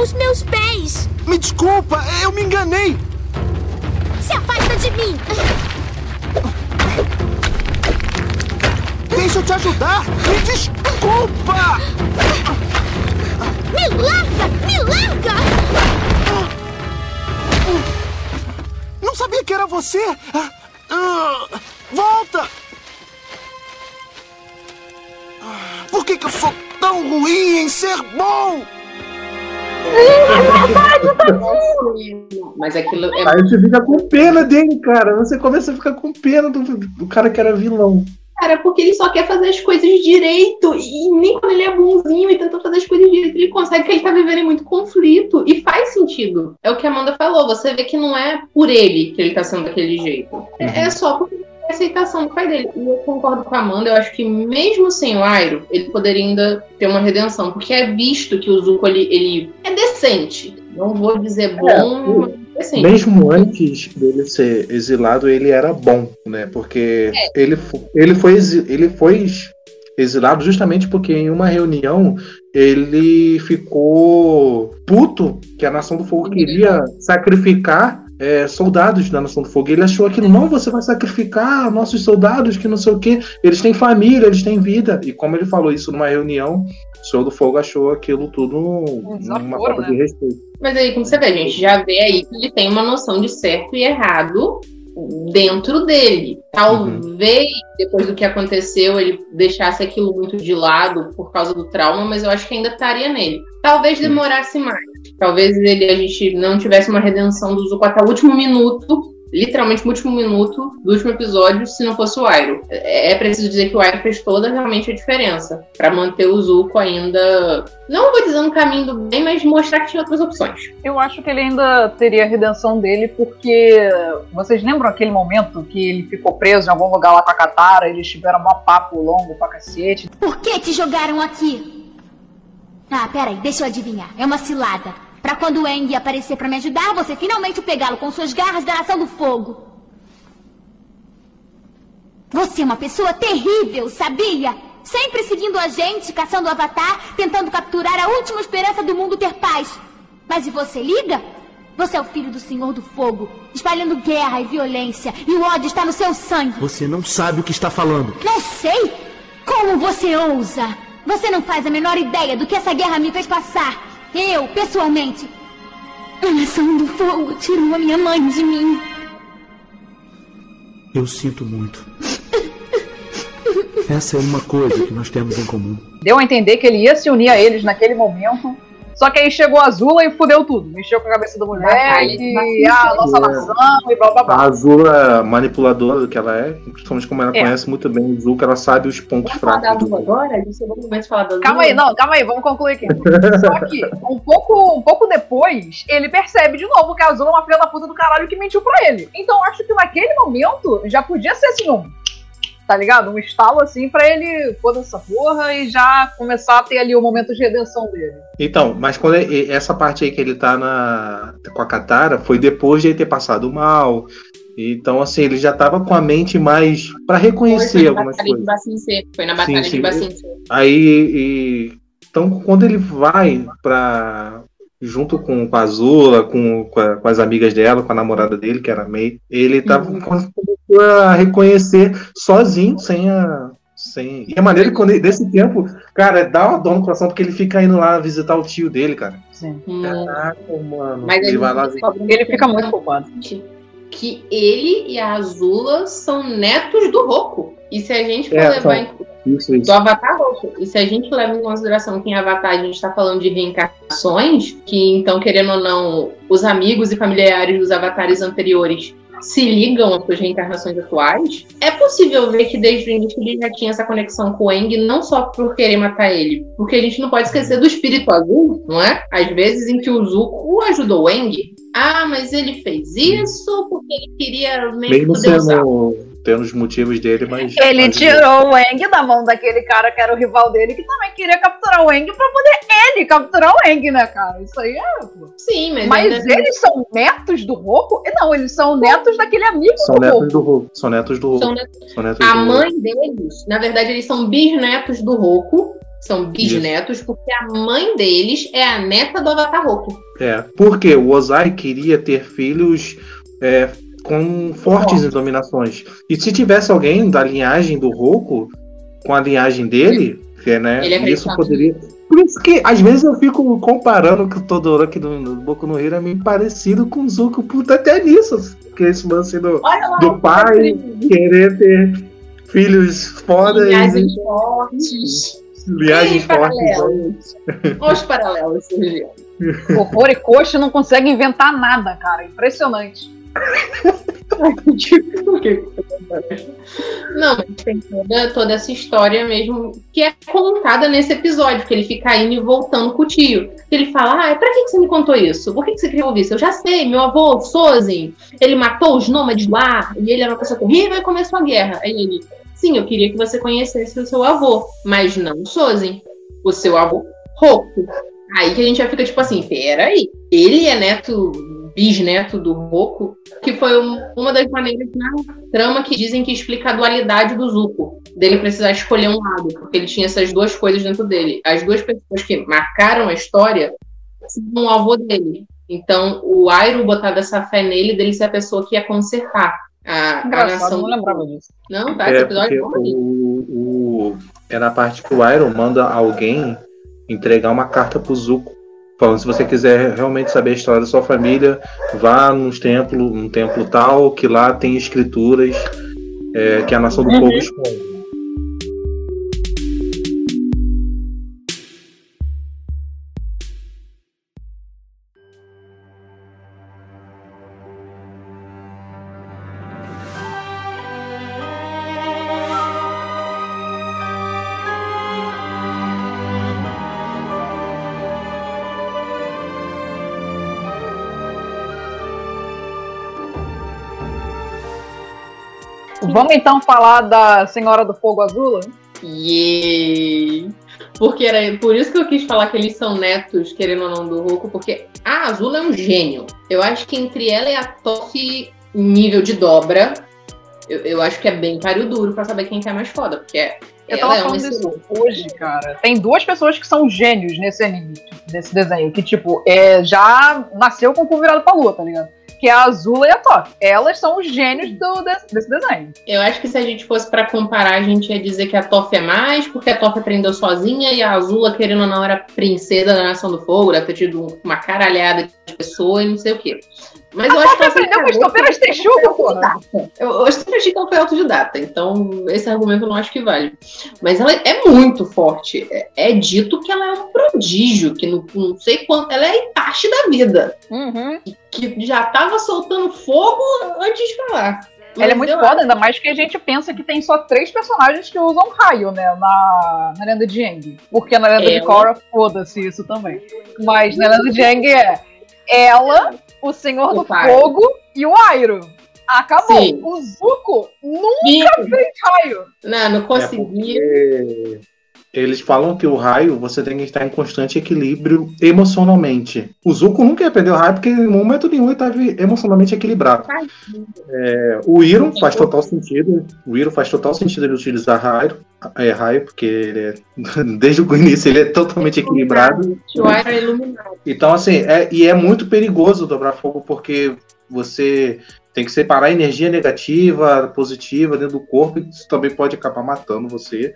Os meus pés! Me desculpa, eu me enganei! Se afasta de mim! Deixa eu te ajudar! Me desculpa! Me larga! Me larga! Não sabia que era você! Ah, volta! Por que, que eu sou tão ruim em ser bom? Mas aquilo é... Aí você fica com pena dele, cara. Você começa a ficar com pena do, do cara que era vilão. Cara, porque ele só quer fazer as coisas direito. E nem quando ele é bonzinho e tenta fazer as coisas direito, ele consegue que ele tá vivendo em muito conflito. E faz sentido. É o que a Amanda falou. Você vê que não é por ele que ele tá sendo daquele jeito. É, é só porque a aceitação do pai dele. E eu concordo com a Amanda, eu acho que mesmo sem o Airo, ele poderia ainda ter uma redenção. Porque é visto que o Zuko ele, ele é decente. Não vou dizer é, bom, é, Assim, Mesmo antes dele ser exilado, ele era bom, né? Porque é. ele, ele, foi, ele foi exilado justamente porque em uma reunião ele ficou puto que a Nação do Fogo queria sacrificar é, soldados da Nação do Fogo. Ele achou aquilo, não, você vai sacrificar nossos soldados, que não sei o quê. Eles têm família, eles têm vida. E como ele falou isso numa reunião, o Senhor do Fogo achou aquilo tudo uma falta né? de respeito. Mas aí, como você vê, a gente já vê aí que ele tem uma noção de certo e errado dentro dele. Talvez, uhum. depois do que aconteceu, ele deixasse aquilo muito de lado por causa do trauma, mas eu acho que ainda estaria nele. Talvez demorasse mais. Talvez ele, a gente não tivesse uma redenção do Zuko até o último minuto, literalmente no último minuto do último episódio, se não fosse o Airo. É, é preciso dizer que o Airo fez toda realmente a diferença para manter o Zuko ainda, não vou dizer no caminho do bem, mas mostrar que tinha outras opções. Eu acho que ele ainda teria a redenção dele, porque vocês lembram aquele momento que ele ficou preso em algum lugar lá com a Katara, eles tiveram um papo longo pra cacete. Por que te jogaram aqui? Ah, peraí, deixa eu adivinhar. É uma cilada. Para quando o Eng aparecer para me ajudar, você finalmente pegá-lo com suas garras da Nação do Fogo. Você é uma pessoa terrível, sabia? Sempre seguindo a gente, caçando o Avatar, tentando capturar a última esperança do mundo ter paz. Mas e você liga? Você é o filho do Senhor do Fogo, espalhando guerra e violência, e o ódio está no seu sangue. Você não sabe o que está falando. Não sei? Como você ousa? Você não faz a menor ideia do que essa guerra me fez passar. Eu, pessoalmente. A nação do fogo tirou a minha mãe de mim. Eu sinto muito. Essa é uma coisa que nós temos em comum. Deu a entender que ele ia se unir a eles naquele momento. Só que aí chegou a Azula e fudeu tudo. Mexeu com a cabeça da mulher Batalha. e a nossa nação e blá blá blá. A Azula, manipuladora que ela é, principalmente como ela É. conhece muito bem o Zuko, ela sabe os pontos Vamos falar da fracos do Azul agora? A gente chegou no momento de falar da Azul. Calma aí, não, calma aí, vamos concluir aqui. Só que um pouco, um pouco depois, ele percebe de novo que a Azula é uma filha da puta do caralho que mentiu pra ele. Então eu acho que naquele momento já podia ser assim um. Tá ligado? Um estalo assim pra ele foda essa porra e já começar a ter ali o momento de redenção dele. Então, mas quando ele- essa parte aí que ele tá na, com a Katara foi depois de ele ter passado mal. Então, assim, ele já tava com a mente mais pra Foi, reconhecer foi na algumas Batalha de coisas. Foi na Batalha sim. de Bacin Seco. Aí, e- então, quando ele vai pra. Junto com, com a Azula, com, com, a- com as amigas dela, com a namorada dele, que era a May, ele tava Uhum. começou a reconhecer sozinho, sem a. Sem... E a maneira que quando ele- desse tempo, cara, dá uma dor no coração porque ele fica indo lá visitar o tio dele, cara. Sim. Hum. Caraca, mano. Mas ele ele, vai lá Ele fica muito culpado. Que ele e a Azula são netos do Roku. E se a gente for É, levar são. em Isso, isso. do Avatar Roxo. E se a gente leva em consideração que em Avatar a gente está falando de reencarnações, que então, querendo ou não, os amigos e familiares dos avatares anteriores se ligam às suas reencarnações atuais, é possível ver que desde o início ele já tinha essa conexão com o Eng, não só por querer matar ele, porque a gente não pode esquecer do espírito azul, não é? Às vezes em que o Zuko ajudou o Eng. Ah, mas ele fez isso porque ele queria meio que Mesmo poder usar. sendo tendo os motivos dele, mas. Ele mas- tirou o Eng da mão daquele cara que era o rival dele, que também queria capturar o Eng pra poder ele capturar o Eng, né, cara? Isso aí é. Sim, mas, Mas ainda- eles são netos do Roku? Não, eles são netos daquele amigo São do netos Roku. do Hulk. São netos do Hulk. São netos São netos A do mãe deles, na verdade, eles são bisnetos do Roku. São bisnetos, porque a mãe deles é a neta do Avatar Roku. É, porque o Ozai queria ter filhos é, com fortes dominações. E se tivesse alguém da linhagem do Roku, com a linhagem dele, que é, né, Ele isso poderia. Por isso que às vezes eu fico comparando que o Todoroki do, do Boku no Hero é meio parecido com o Zuko, puta até nisso. Que esse lance do, lá, do pai querer ter filhos fodas linhagens e fortes. linhagens fortes. né? paralelos. Os paralelos surgindo. O Horikoshi não consegue inventar nada, cara. Impressionante. Não, tem toda, toda essa história mesmo que é contada nesse episódio, que ele fica indo e voltando com o tio. Ele fala: Ah, pra que você me contou isso? Por que você queria ouvir isso? Eu já sei, meu avô, Sozin, ele matou os nômades lá e ele era uma pessoa terrível e começou a guerra. Aí ele: Sim, eu queria que você conhecesse o seu avô, mas não Sozin, o seu avô Roku. Aí que a gente já fica tipo assim: Peraí, ele é neto, bisneto do Roku, que foi um- uma das maneiras na trama que dizem que explica a dualidade do Zuko, dele precisar escolher um lado, porque ele tinha essas duas coisas dentro dele. As duas pessoas que marcaram a história são o avô dele. Então, o Airo botava essa fé nele, dele ser a pessoa que ia consertar a, a Engraçado, nação. não lembrava disso. Não, tá? Esse É, episódio porque é bom. o, o, era a parte que o Iron manda alguém entregar uma carta pro Zuko. Falando, se você quiser realmente saber a história da sua família, vá nos templos, num templo tal, que lá tem escrituras é, que a nação do Uhum. povo esconde. Vamos então falar da Senhora do Fogo Azul? Yay! Porque era por isso que eu quis falar que eles são netos, querendo ou não, do Roku, porque a Azula é um gênio. Eu acho que entre ela e a Toff, nível de dobra, eu, eu acho que é bem páreo duro pra saber quem que é mais foda, porque Eu ela tava é falando excelente. hoje, cara. Tem duas pessoas que são gênios nesse anime, nesse desenho, que, tipo, é, já nasceu com o cu virado pra lua, tá ligado? Que é a Azula e a Toff. Elas são os gênios do, desse, desenho. Eu acho que se a gente fosse pra comparar, a gente ia dizer que a Toff é mais, porque a Toff aprendeu sozinha e a Azula, querendo ou não, era princesa da Nação do Fogo, deve ter tido uma caralhada de pessoa e não sei o quê. Mas eu acho que ela Aprendeu com sempre estopeiras texuga, porra. Eu, achei que ela foi autodidata, então esse argumento eu não acho que vale. Mas ela é muito forte. É, é dito que ela é um prodígio, que não, não sei quanto. Ela é Itachi da vida. Uhum. Que já tava soltando fogo antes de falar. Ela é Mas muito foda, ainda mais que a gente pensa que tem só três personagens que usam raio, né? Na, na lenda de Aang. Porque na lenda de Ela. Korra, foda-se isso também. Mas na lenda de Aang é ela, o Senhor O do pai. Fogo e o Airo. Acabou. Sim. O Zuko nunca fez raio. Não, não É consegui. porque eles falam que o raio você tem que estar em constante equilíbrio emocionalmente. O Zuko nunca ia perder o raio porque em momento nenhum ele estava emocionalmente equilibrado. É, o Iro faz total sentido. O Iro faz total sentido ele utilizar raio, é, raio porque ele é, desde o início ele é totalmente equilibrado. O ar é iluminado. Então, assim, é, e é muito perigoso dobrar fogo porque você tem que separar energia negativa, positiva dentro do corpo, e isso também pode acabar matando você.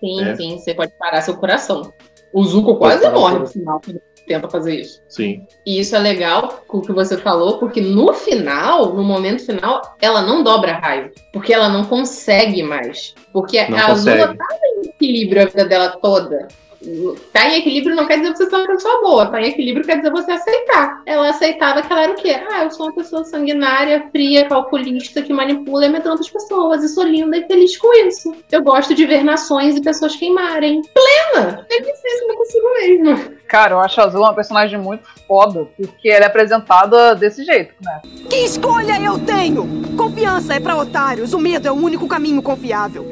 Sim, É. sim, você pode parar seu coração. O Zuko quase morre no final quando tenta fazer isso. Sim. E isso é legal com o que você falou, porque no final, no momento final, ela não dobra raio. Porque ela não consegue mais. Porque Não a consegue. Azula tá em equilíbrio a vida dela toda. Tá em equilíbrio não quer dizer que você é uma pessoa boa. Tá em equilíbrio quer dizer você aceitar. Ela aceitava que ela era o quê? Ah, eu sou uma pessoa sanguinária, fria, calculista, que manipula e amedronta as pessoas. E sou linda e feliz com isso. Eu gosto de ver nações e pessoas queimarem. Plena! Felicíssima consigo mesmo. Cara, eu acho a Azul uma personagem muito foda, porque ela é apresentada desse jeito, né? Que escolha eu tenho? Confiança é pra otários, o medo é o único caminho confiável.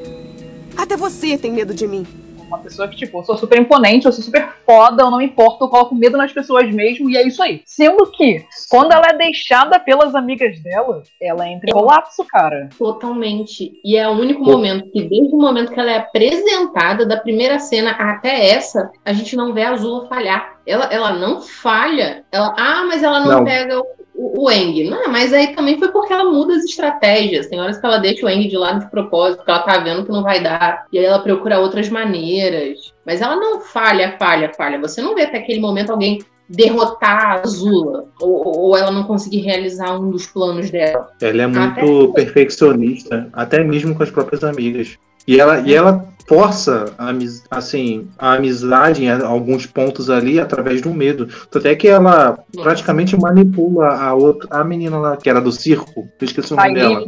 Até você tem medo de mim. Uma pessoa que, tipo, eu sou super imponente, eu sou super foda, eu não me importo, eu coloco medo nas pessoas mesmo, e é isso aí. Sendo que, quando ela é deixada pelas amigas dela, ela entra em colapso, cara. Totalmente. E é o único Pô. momento que, desde o momento que ela é apresentada, da primeira cena até essa, a gente não vê a Azula falhar. Ela, ela não falha. Ela, ah, mas ela não, Não. pega o, o, o Eng. Não, mas aí também foi porque ela muda as estratégias. Tem horas que ela deixa o Eng de lado de propósito, porque ela tá vendo que não vai dar. E aí ela procura outras maneiras. Mas ela não falha, falha, falha. Você não vê até aquele momento alguém derrotar a Azula. Ou, ou ela não conseguir realizar um dos planos dela. Ela é muito Até- perfeccionista, até mesmo com as próprias amigas. E ela, e ela força a, assim, a amizade em alguns pontos ali através do medo. Tanto é que ela praticamente manipula a outra, a menina lá, que era do circo. Eu esqueci o nome dela.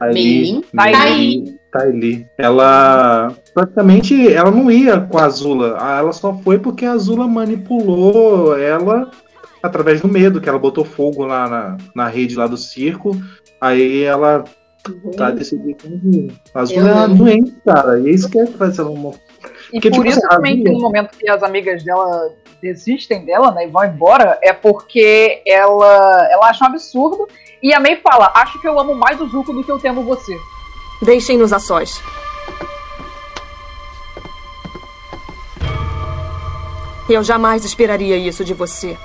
Meilin. Meilin. Taili. Ela praticamente ela não ia com a Azula. Ela só foi porque a Azula manipulou ela através do medo, que ela botou fogo lá na, na rede lá do circo. Aí ela tá decidindo. A Azula Eu é uma doente, cara. E isso que é que faz ela uma. E Porque, por tipo, isso também um momento que as amigas dela desistem dela, né, e vão embora, é porque ela, ela acha um absurdo, e a May fala, acho que eu amo mais o Zuko do que eu temo você. Deixem-nos a sós. Eu jamais esperaria isso de você.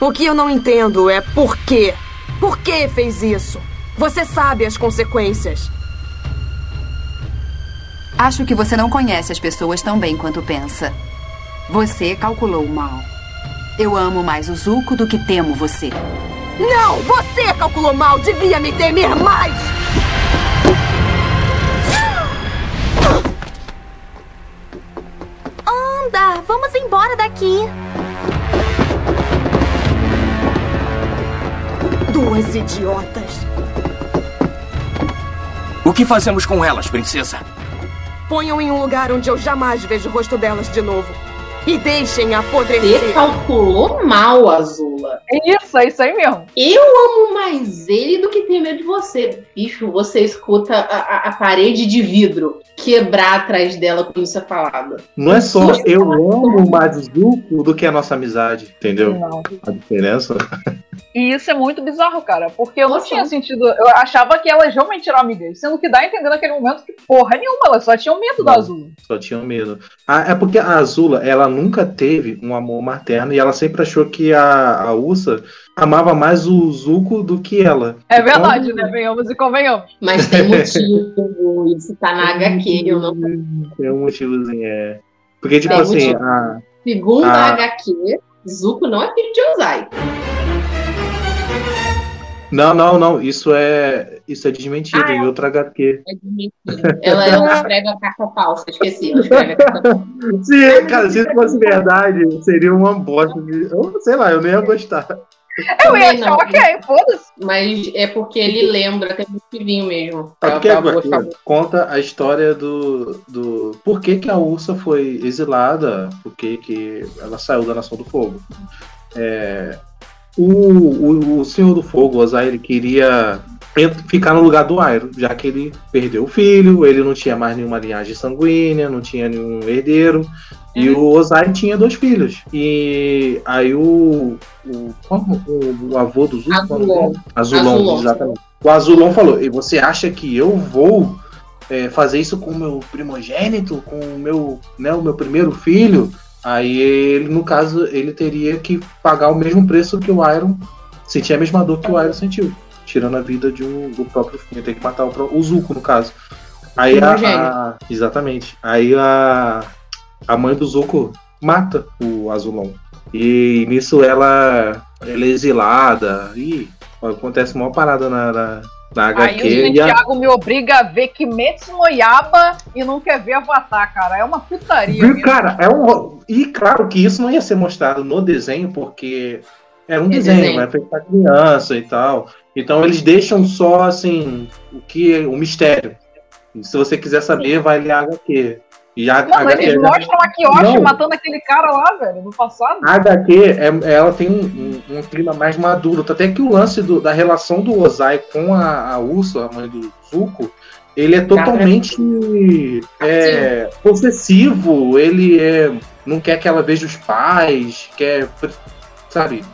O que eu não entendo é por quê. Por que fez isso? Você sabe as consequências. Acho que você não conhece as pessoas tão bem quanto pensa. Você calculou mal. Eu amo mais o Zuko do que temo você. Não! Você calculou mal! Devia me temer mais! Anda, vamos embora daqui. Duas idiotas. O que fazemos com elas, princesa? Ponham em um lugar onde eu jamais vejo o rosto delas de novo. E deixem Você apodrecer. calculou mal, Azula. É isso, é isso aí mesmo. Eu amo mais ele do que ter medo de você. Bicho, você escuta a, a- a parede de vidro quebrar atrás dela quando isso é falado. Não é só eu amo mais o Zuko do que a nossa amizade, entendeu? Não. A diferença. E isso é muito bizarro, cara, porque eu não Nossa. tinha sentido. Eu achava que elas realmente eram amigas, sendo que dá a entender naquele momento que porra nenhuma, elas só tinham medo da Não. Azul. Só tinham medo. Ah, é porque a Azula, ela nunca teve um amor materno e ela sempre achou que a, a Ursa amava mais o Zuko do que ela. É verdade, né? Venhamos e convenhamos. Mas tem motivo, isso tá na HQ, eu não. Tem um motivozinho, é. Porque, tipo Tem assim, a, Segundo Ah. a HQ, Zuko não é filho de Ozai. Não, não, não. Isso é, isso é desmentido ah, em outra HQ. É desmentido. Ela, ela escreve a carta falsa, esqueci. Ela escreve a carta falsa. Se, cara, se isso fosse verdade, seria uma bosta. De, eu, sei lá, eu nem ia gostar. Eu ia achar ok, foda-se. Mas é porque ele lembra que é muito filhinho mesmo. É porque conta a história do, do. Por que, que a Ursa foi exilada, por que, que ela saiu da Nação do Fogo. É, o, o, o Senhor do Fogo, o Ozai, ele queria ficar no lugar do Airo, já que ele perdeu o filho, ele não tinha mais nenhuma linhagem sanguínea, não tinha nenhum herdeiro, e o Ozai tinha dois filhos. E aí o. O, como, o, o avô do Zuko? Azulon. Azulon, Azulon, exatamente. O Azulon falou: e você acha que eu vou é, fazer isso com o meu primogênito, com o meu, né, o meu primeiro filho? Aí ele, no caso, ele teria que pagar o mesmo preço que o Iron sentia a mesma dor que o Iron sentiu, tirando a vida de um, do próprio filho. Tem que matar o, o Zuko, no caso. Aí a, a, Exatamente. Aí a, a mãe do Zuko mata o Azulon. E nisso ela, ela é exilada. E acontece uma parada na, na, na HQ. Aí o Thiago a... me obriga a ver Kimetsu no Yaba e não quer ver Avatar, cara. É uma putaria. E, cara, é um. E claro que isso não ia ser mostrado no desenho, porque era um é desenho, desenho, né? Feito pra criança e tal. Então eles deixam só assim o que o mistério. Se você quiser saber, vai ler a HQ. E a, não, HQ eles mostram a Kyoshi não. matando aquele cara lá, velho, no passado. A HQ, é, ela tem um, um, um, clima mais maduro. Até que o lance do, da relação do Ozai com a, a Ursa, a mãe do Zuko, ele é totalmente é, possessivo. Ele é, não quer que ela veja os pais, quer, sabe,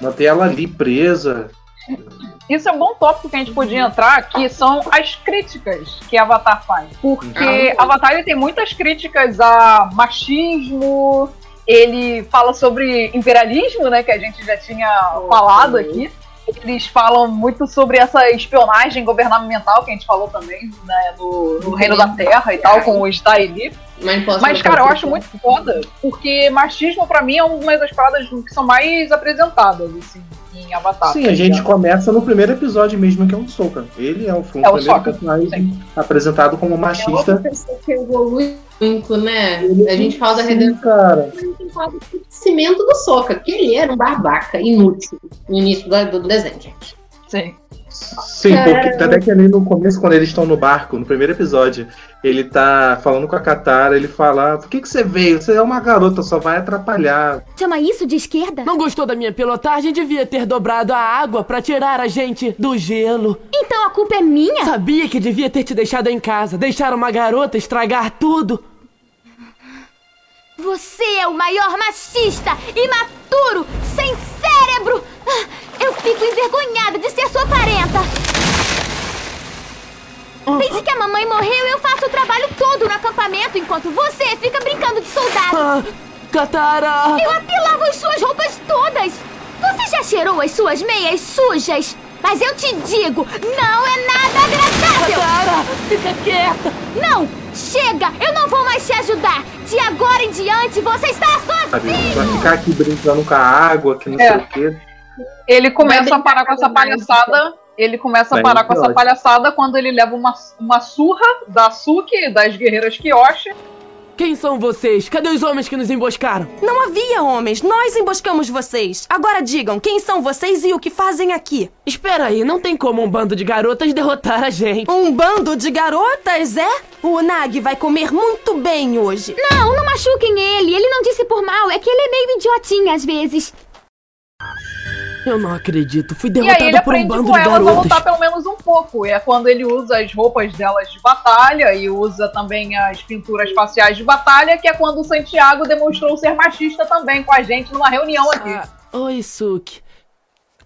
manter ela ali presa. Isso é um bom tópico que a gente podia entrar, que são as críticas que Avatar faz. Porque ah. Avatar ele tem muitas críticas a machismo, ele fala sobre imperialismo, né, que a gente já tinha oh, falado aqui. Eles falam muito sobre essa espionagem governamental que a gente falou também, né, no, no Reino da Terra e tal, com os Daili. Mas, cara, eu acho muito foda, porque machismo para mim é uma das paradas que são mais apresentadas, assim em Avatar. Sim, a gente começa no primeiro episódio mesmo, que é o Sokka. Ele é o, é o primeiro personagem apresentado como machista. É que evolui muito, né? a gente fala da redenção. Cara. A gente fala do Sokka, que ele era um babaca inútil no início do, do desenho, gente. Sim. Sim, porque até que ali no começo, quando eles estão no barco, no primeiro episódio, ele tá falando com a Katara, ele fala: Por que, que você veio? Você é uma garota, só vai atrapalhar. Chama isso de esquerda? Não gostou da minha pilotagem? Devia ter dobrado a água para tirar a gente do gelo. Então a culpa é minha? Sabia que devia ter te deixado em casa. Deixar uma garota estragar tudo. Você é o maior machista, imaturo, sem cérebro! Ah, eu fico envergonhada de ser sua parenta! Desde que a mamãe morreu, eu faço o trabalho todo no acampamento, enquanto você fica brincando de soldado! Ah, Katara! Eu até lavo as suas roupas todas! Você já cheirou as suas meias sujas? Mas eu te digo, não é nada agradável! Katara, fica quieta! Não! Chega! Eu não vou mais te ajudar! De agora em diante, você está sozinho! Vai ficar aqui brincando com a água, que não é. sei o quê. Ele começa a parar com essa palhaçada. Ele começa a parar com essa palhaçada quando ele leva uma, uma surra da Suki, das guerreiras Kyoshi, quem são vocês? Cadê os homens que nos emboscaram? Não havia homens, nós emboscamos vocês. Agora digam, quem são vocês e o que fazem aqui? Espera aí, não tem como um bando de garotas derrotar a gente. Um bando de garotas, é? O Nag vai comer muito bem hoje. Não, não machuquem ele. Ele não disse por mal, é que ele é meio idiotinho às vezes. Eu não acredito, fui derrotado por um bando com de garotas. a lutar pelo menos um pouco. É quando ele usa as roupas delas de batalha e usa também as pinturas faciais de batalha, que é quando o Santiago demonstrou ser machista também com a gente numa reunião aqui. Ah, oi, Suki.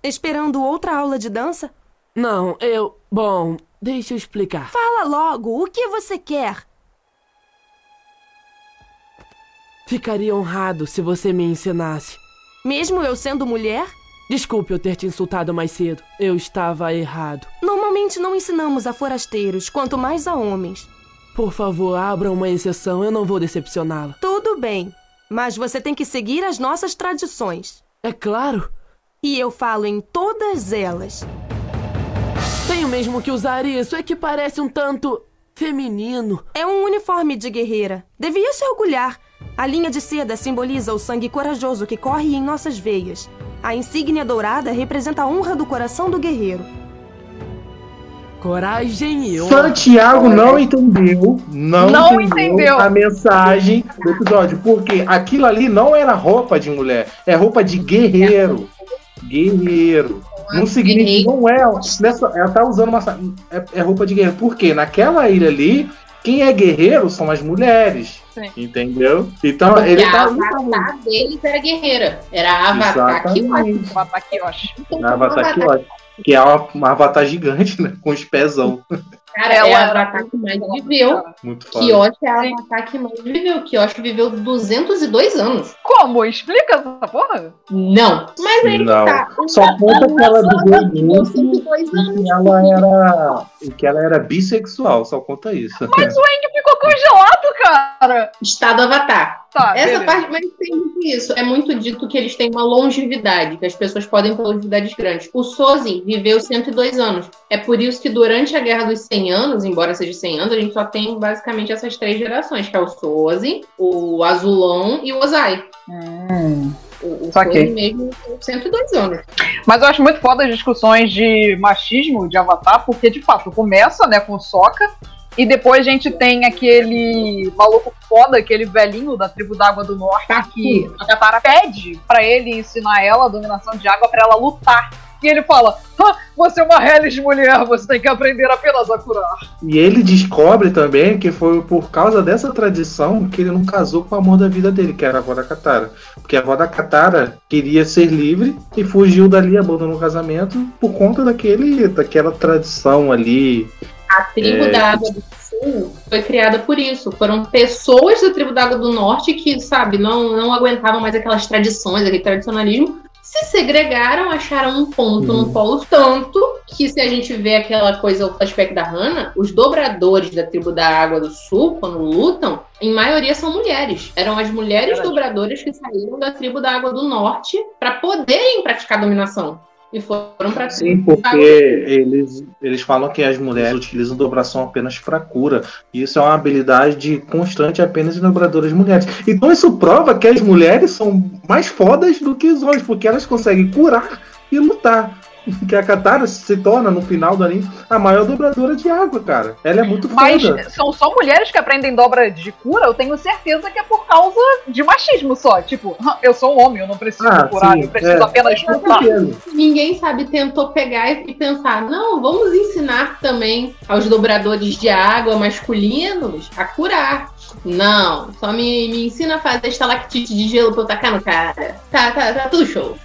Esperando outra aula de dança? Não, eu. Bom, deixa eu explicar. Fala logo, o que você quer? Ficaria honrado se você me ensinasse. Mesmo eu sendo mulher? Desculpe eu ter te insultado mais cedo. Eu estava errado. Normalmente não ensinamos a forasteiros, quanto mais a homens. Por favor, abra uma exceção. Eu não vou decepcioná-la. Tudo bem. Mas você tem que seguir as nossas tradições. É claro. E eu falo em todas elas. Tenho mesmo que usar isso. É que parece um tanto feminino. É um uniforme de guerreira. Devia se orgulhar. A linha de seda simboliza o sangue corajoso que corre em nossas veias. A insígnia dourada representa a honra do coração do guerreiro. Coragem e honra. Santiago não entendeu, não, Não entendeu, entendeu. a mensagem do episódio, porque aquilo ali não era roupa de mulher, é roupa de guerreiro. Guerreiro. Não significa, não é. Nessa, ela tá usando uma. É, é roupa de guerreiro. Porque naquela ilha ali, quem é guerreiro são as mulheres. Sim. Entendeu? Então Porque ele a tá. avatar deles era guerreira. Era a avatar Exatamente. O acho. Na Avatar que ótimo. Que é uma, uma avatar gigante, né? Com os pezão. Cara, Ela é a era avatar que mais viveu. Muito foda. Kyoshi é a avatar que mais viveu. Kyoshi viveu 202 anos. Como? Explica essa porra? Não. Mas aí Não. tá. Só conta que ela viveu muito 102 e anos. que ela era. E que ela era bissexual, só conta isso. Mas o ficou congelado, cara. Estado avatar. Tá, Essa beleza. parte, mas tem muito isso. É muito dito que eles têm uma longevidade, que as pessoas podem ter longevidades grandes. O Sozin viveu 102 anos. É por isso que durante a Guerra dos 100 Anos, embora seja 100 anos, a gente só tem basicamente essas três gerações, que é o Sozin, o Azulon e o Ozai. O, o Saquei. Sozin mesmo tem 102 anos. Mas eu acho muito foda as discussões de machismo de Avatar, porque de fato começa, né, com Sokka, e depois a gente tem aquele maluco foda, aquele velhinho da tribo da Água do Norte, que a Katara pede pra ele ensinar ela a dominação de água pra ela lutar. E ele fala: "Ah, Você é uma Hellish mulher, você tem que aprender apenas a curar. E ele descobre também que foi por causa dessa tradição que ele não casou com o amor da vida dele, que era a avó da Katara. Porque a avó da Katara queria ser livre e fugiu dali, abandonou o casamento por conta daquele, daquela tradição ali. A tribo É. da Água do Sul foi criada por isso. Foram pessoas da tribo da Água do Norte que, sabe, não, não aguentavam mais aquelas tradições, aquele tradicionalismo. Se segregaram, acharam um ponto Uhum. no polo tanto que se a gente vê aquela coisa, o flashback da Hannah, os dobradores da tribo da Água do Sul, quando lutam, em maioria são mulheres. Eram as mulheres dobradoras que saíram da tribo da Água do Norte para poderem praticar dominação. E foram pra Sim, porque eles, eles falam que as mulheres utilizam dobração apenas para cura. E isso é uma habilidade constante apenas em dobradoras mulheres. Então isso prova que as mulheres são mais fodas do que os homens, porque elas conseguem curar e lutar. Que a Katara se torna, no final do anime, a maior dobradora de água, cara. Ela é muito Mas foda. são só mulheres que aprendem dobra de cura, eu tenho certeza que é por causa de machismo só. Tipo, "Ah, eu sou um homem, eu não preciso Ah, curar, sim, eu preciso é. apenas lutar. Ninguém sabe, tentou pegar e pensar, não, vamos ensinar também aos dobradores de água masculinos a curar. Não, só me, me ensina a fazer estalactite de gelo pra eu tacar no cara. Tá, tá, tá tudo show.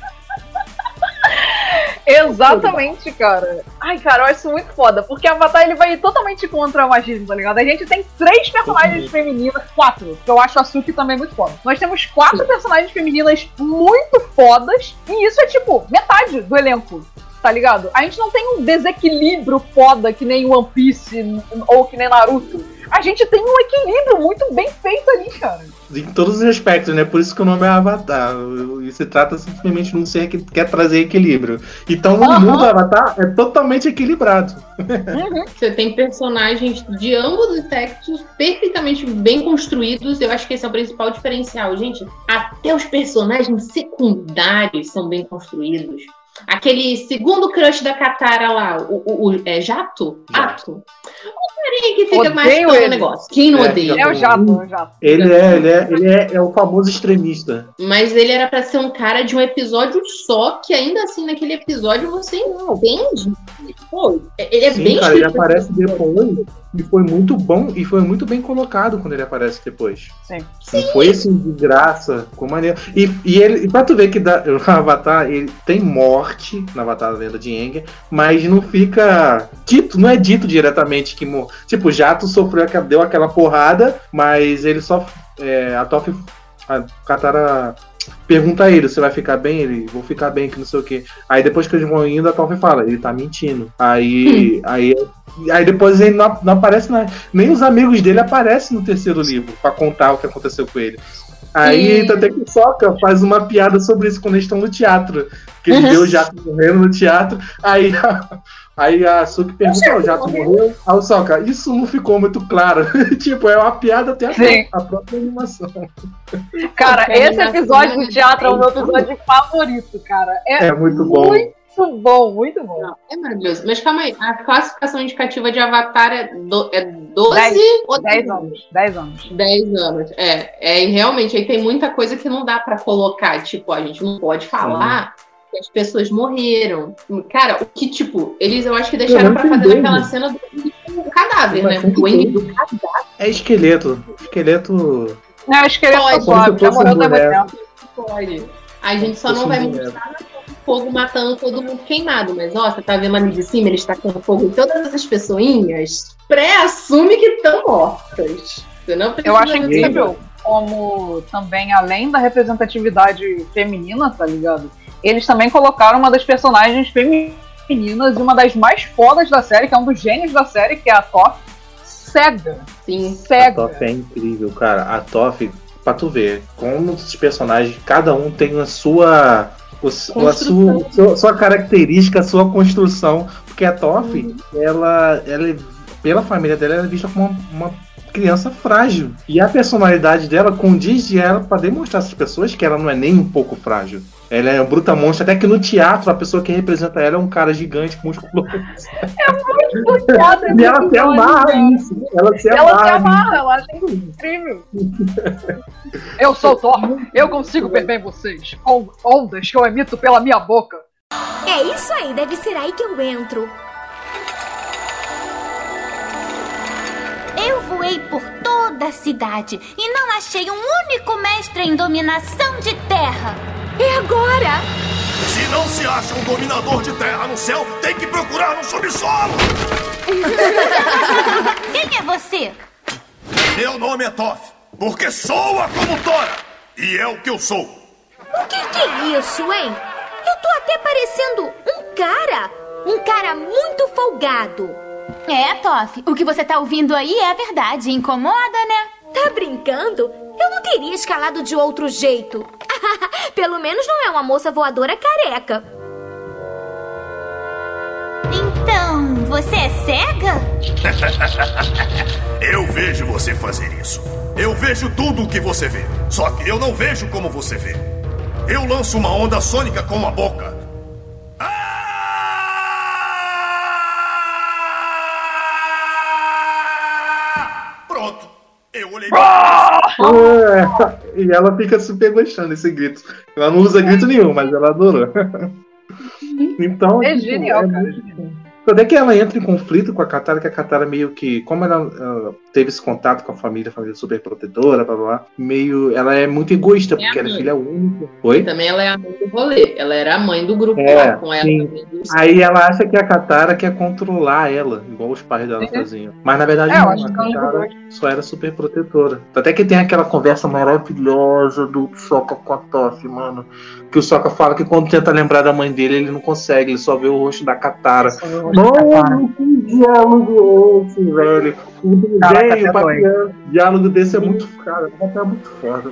Exatamente, cara. Ai, cara, eu acho isso muito foda, porque Avatar ele vai totalmente contra o machismo, tá ligado? A gente tem três personagens femininas, quatro, que eu acho a Suki também muito foda. Nós temos quatro personagens femininas muito fodas, e isso é tipo metade do elenco. Tá ligado? A gente não tem um desequilíbrio foda que nem One Piece ou que nem Naruto. A gente tem um equilíbrio muito bem feito ali, cara. Em todos os aspectos, né? Por isso que o nome é Avatar. E se trata simplesmente de um ser que quer trazer equilíbrio. Então o Aham. mundo Avatar é totalmente equilibrado. Você tem personagens de ambos os sexos perfeitamente bem construídos. Eu acho que esse é o principal diferencial, gente. Até os personagens secundários são bem construídos. Aquele segundo crush da Katara lá, o, o- o- é Jato? Jato. O carinha que fica Odeio mais o ele. negócio. Quem não É, odeia? É o Jato, é o Jato. Ele é, ele é, ele é, é o famoso extremista. Mas ele era pra ser um cara de um episódio só, que ainda assim naquele episódio você entende. Pô, ele é Sim, bem cara, ele aparece depois e foi muito bom e foi muito bem colocado quando ele aparece depois. Sim. Não foi assim de graça, com maneira. E, e ele, e pra tu ver que da, o Avatar ele tem morte na Avatar da Lenda de Aang, mas não fica dito, não é dito diretamente que mor- tipo, Jato sofreu deu aquela porrada, mas ele só é, a Toph a Katara pergunta a ele, você vai ficar bem? Ele, vou ficar bem, que não sei o que. Aí depois que eles vão indo, a Toph fala, ele tá mentindo. Aí, aí, aí depois ele não, não aparece, nem os amigos dele aparecem no terceiro livro pra contar o que aconteceu com ele. Aí e... até que o Soca faz uma piada sobre isso quando eles estão no teatro. Que ele vê o jato morrendo no teatro. Aí Aí a Suki pergunta, o Jato morreu? Aí o Soca, isso não ficou muito claro. tipo, é uma piada até a, a própria animação. Cara, esse episódio do teatro é o meu episódio favorito, cara. É, é muito bom. Muito bom, muito bom. Não, é maravilhoso. Mas calma aí, a classificação indicativa de Avatar é, do, é 12 10, ou 10 anos? 10 anos. 10 anos. É, é, e realmente aí tem muita coisa que não dá para colocar. Tipo, a gente não pode falar. Sim que as pessoas morreram. Cara, o que, tipo, eles eu acho que deixaram pra fazer naquela cena do, cadáver, né? O Andy do cadáver. É esqueleto. Esqueleto. Não, esqueleto pode, suave, já morreu da tempo. Pode. A gente só não vai mostrar fogo matando todo mundo queimado. Mas, ó, você tá vendo ali de cima, eles tacando fogo em todas essas pessoinhas. Pré-assume que estão mortas. Você não Eu acho incrível como também, além da representatividade feminina, tá ligado? eles também colocaram uma das personagens femininas e uma das mais fodas da série, que é um dos gênios da série, que é a Toph, cega. Sim, cega. A Toph é incrível, cara. A Toph, pra tu ver, como os personagens, cada um tem a sua. O, a sua, sua, sua, característica, a sua construção. Porque a Toph, uhum. ela, ela, pela família dela, ela é vista como uma, uma criança frágil. E a personalidade dela condiz de ela para demonstrar às pessoas que ela não é nem um pouco frágil. Ela é um bruta monstro, até que no teatro a pessoa que representa ela é um cara gigante, musculoso. É muito puxado E ela se amarra isso. Ela se ela amarra. Ela se amarra, ela acha incrível. eu sou Thor, eu consigo ver bem vocês, com ondas que eu emito pela minha boca. É isso aí, deve ser aí que eu entro. Eu voei por toda a cidade e não achei um único mestre em dominação de terra. É agora! Se não se acha um dominador de terra no céu, tem que procurar no subsolo! Quem é você? Meu nome é Toff, porque sou a Comutora! E é o que eu sou! O que, que é isso, hein? Eu tô até parecendo um cara! Um cara muito folgado! É, Toff, o que você tá ouvindo aí é a verdade. Incomoda, né? Tá brincando? Eu não teria escalado de outro jeito. Pelo menos não é uma moça voadora careca. Então, você é cega? eu vejo você fazer isso. Eu vejo tudo o que você vê. Só que eu não vejo como você vê. Eu lanço uma onda sônica com a boca. É, e ela fica super gostando desse grito. Ela não usa grito nenhum, mas ela adorou. Então, é tipo, genial, é cara. Muito... Quando é que ela entra em conflito com a Katara, que a Katara meio que, como ela uh, teve esse contato com a família, a família super protetora, blá, blá, blá, meio, ela é muito egoísta, é porque ela é filha única. Oi? Também ela é a mãe do rolê, ela era a mãe do grupo é, lá, com ela. Aí ela acha que a Katara quer controlar ela, igual os pais dela faziam. Mas na verdade é, não, a Katara só era super protetora. Até que tem aquela conversa maravilhosa do Sokka com a Toph, mano. Que o Sokka fala que quando tenta lembrar da mãe dele, ele não consegue, ele só vê o rosto da Katara. Mano, que diálogo esse, velho. O desenho pra criança. Diálogo desse é muito. Cara, é muito foda.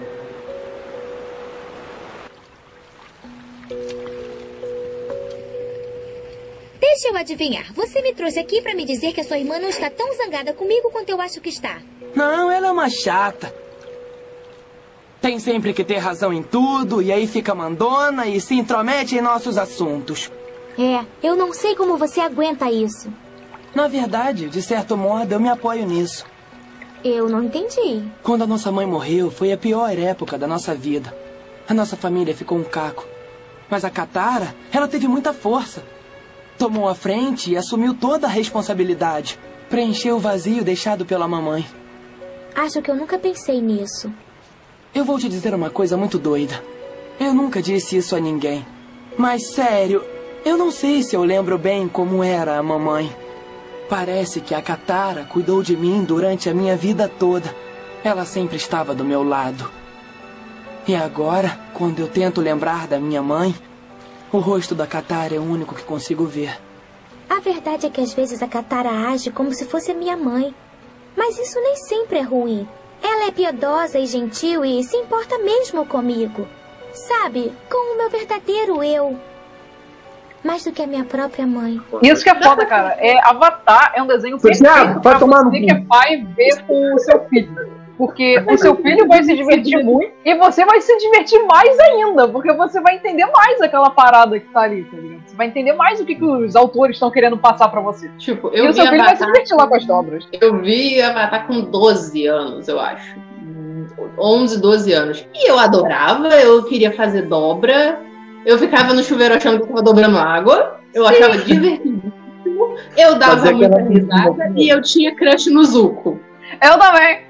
Deixa eu adivinhar. Você me trouxe aqui para me dizer que a sua irmã não está tão zangada comigo quanto eu acho que está. Não, ela é uma chata. Tem sempre que ter razão em tudo, e aí fica mandona e se intromete em nossos assuntos. É, eu não sei como você aguenta isso. Na verdade, de certo modo, eu me apoio nisso. Eu não entendi. Quando a nossa mãe morreu, foi a pior época da nossa vida. A nossa família ficou um caco. Mas a Katara, ela teve muita força. Tomou a frente e assumiu toda a responsabilidade. Preencheu o vazio deixado pela mamãe. Acho que eu nunca pensei nisso. Eu vou te dizer uma coisa muito doida. Eu nunca disse isso a ninguém. Mas sério, eu não sei se eu lembro bem como era a mamãe. Parece que a Katara cuidou de mim durante a minha vida toda. Ela sempre estava do meu lado. E agora, quando eu tento lembrar da minha mãe, o rosto da Katara é o único que consigo ver. A verdade é que às vezes a Katara age como se fosse a minha mãe. Mas isso nem sempre é ruim. Ela é piedosa e gentil e se importa mesmo comigo. Sabe, com o meu verdadeiro eu. Mais do que a minha própria mãe. Isso que é foda, cara. É, Avatar é um desenho Você perfeito vai pra tomar no você que é pai ver com o seu filho. Porque o seu filho vai se divertir muito e você vai se divertir mais ainda, porque você vai entender mais aquela parada que tá ali, tá ligado? Você vai entender mais o que, que os autores estão querendo passar pra você. Tipo, e eu o seu filho vai se divertir lá com as dobras. Eu vi Avatar com 12 anos, eu acho. 11, 12 anos. E eu adorava, eu queria fazer dobra. Eu ficava no chuveiro achando que eu tava dobrando água. Eu achava divertidíssimo. Eu dava Fazer muita risada e eu tinha crush no Zuko. Eu também.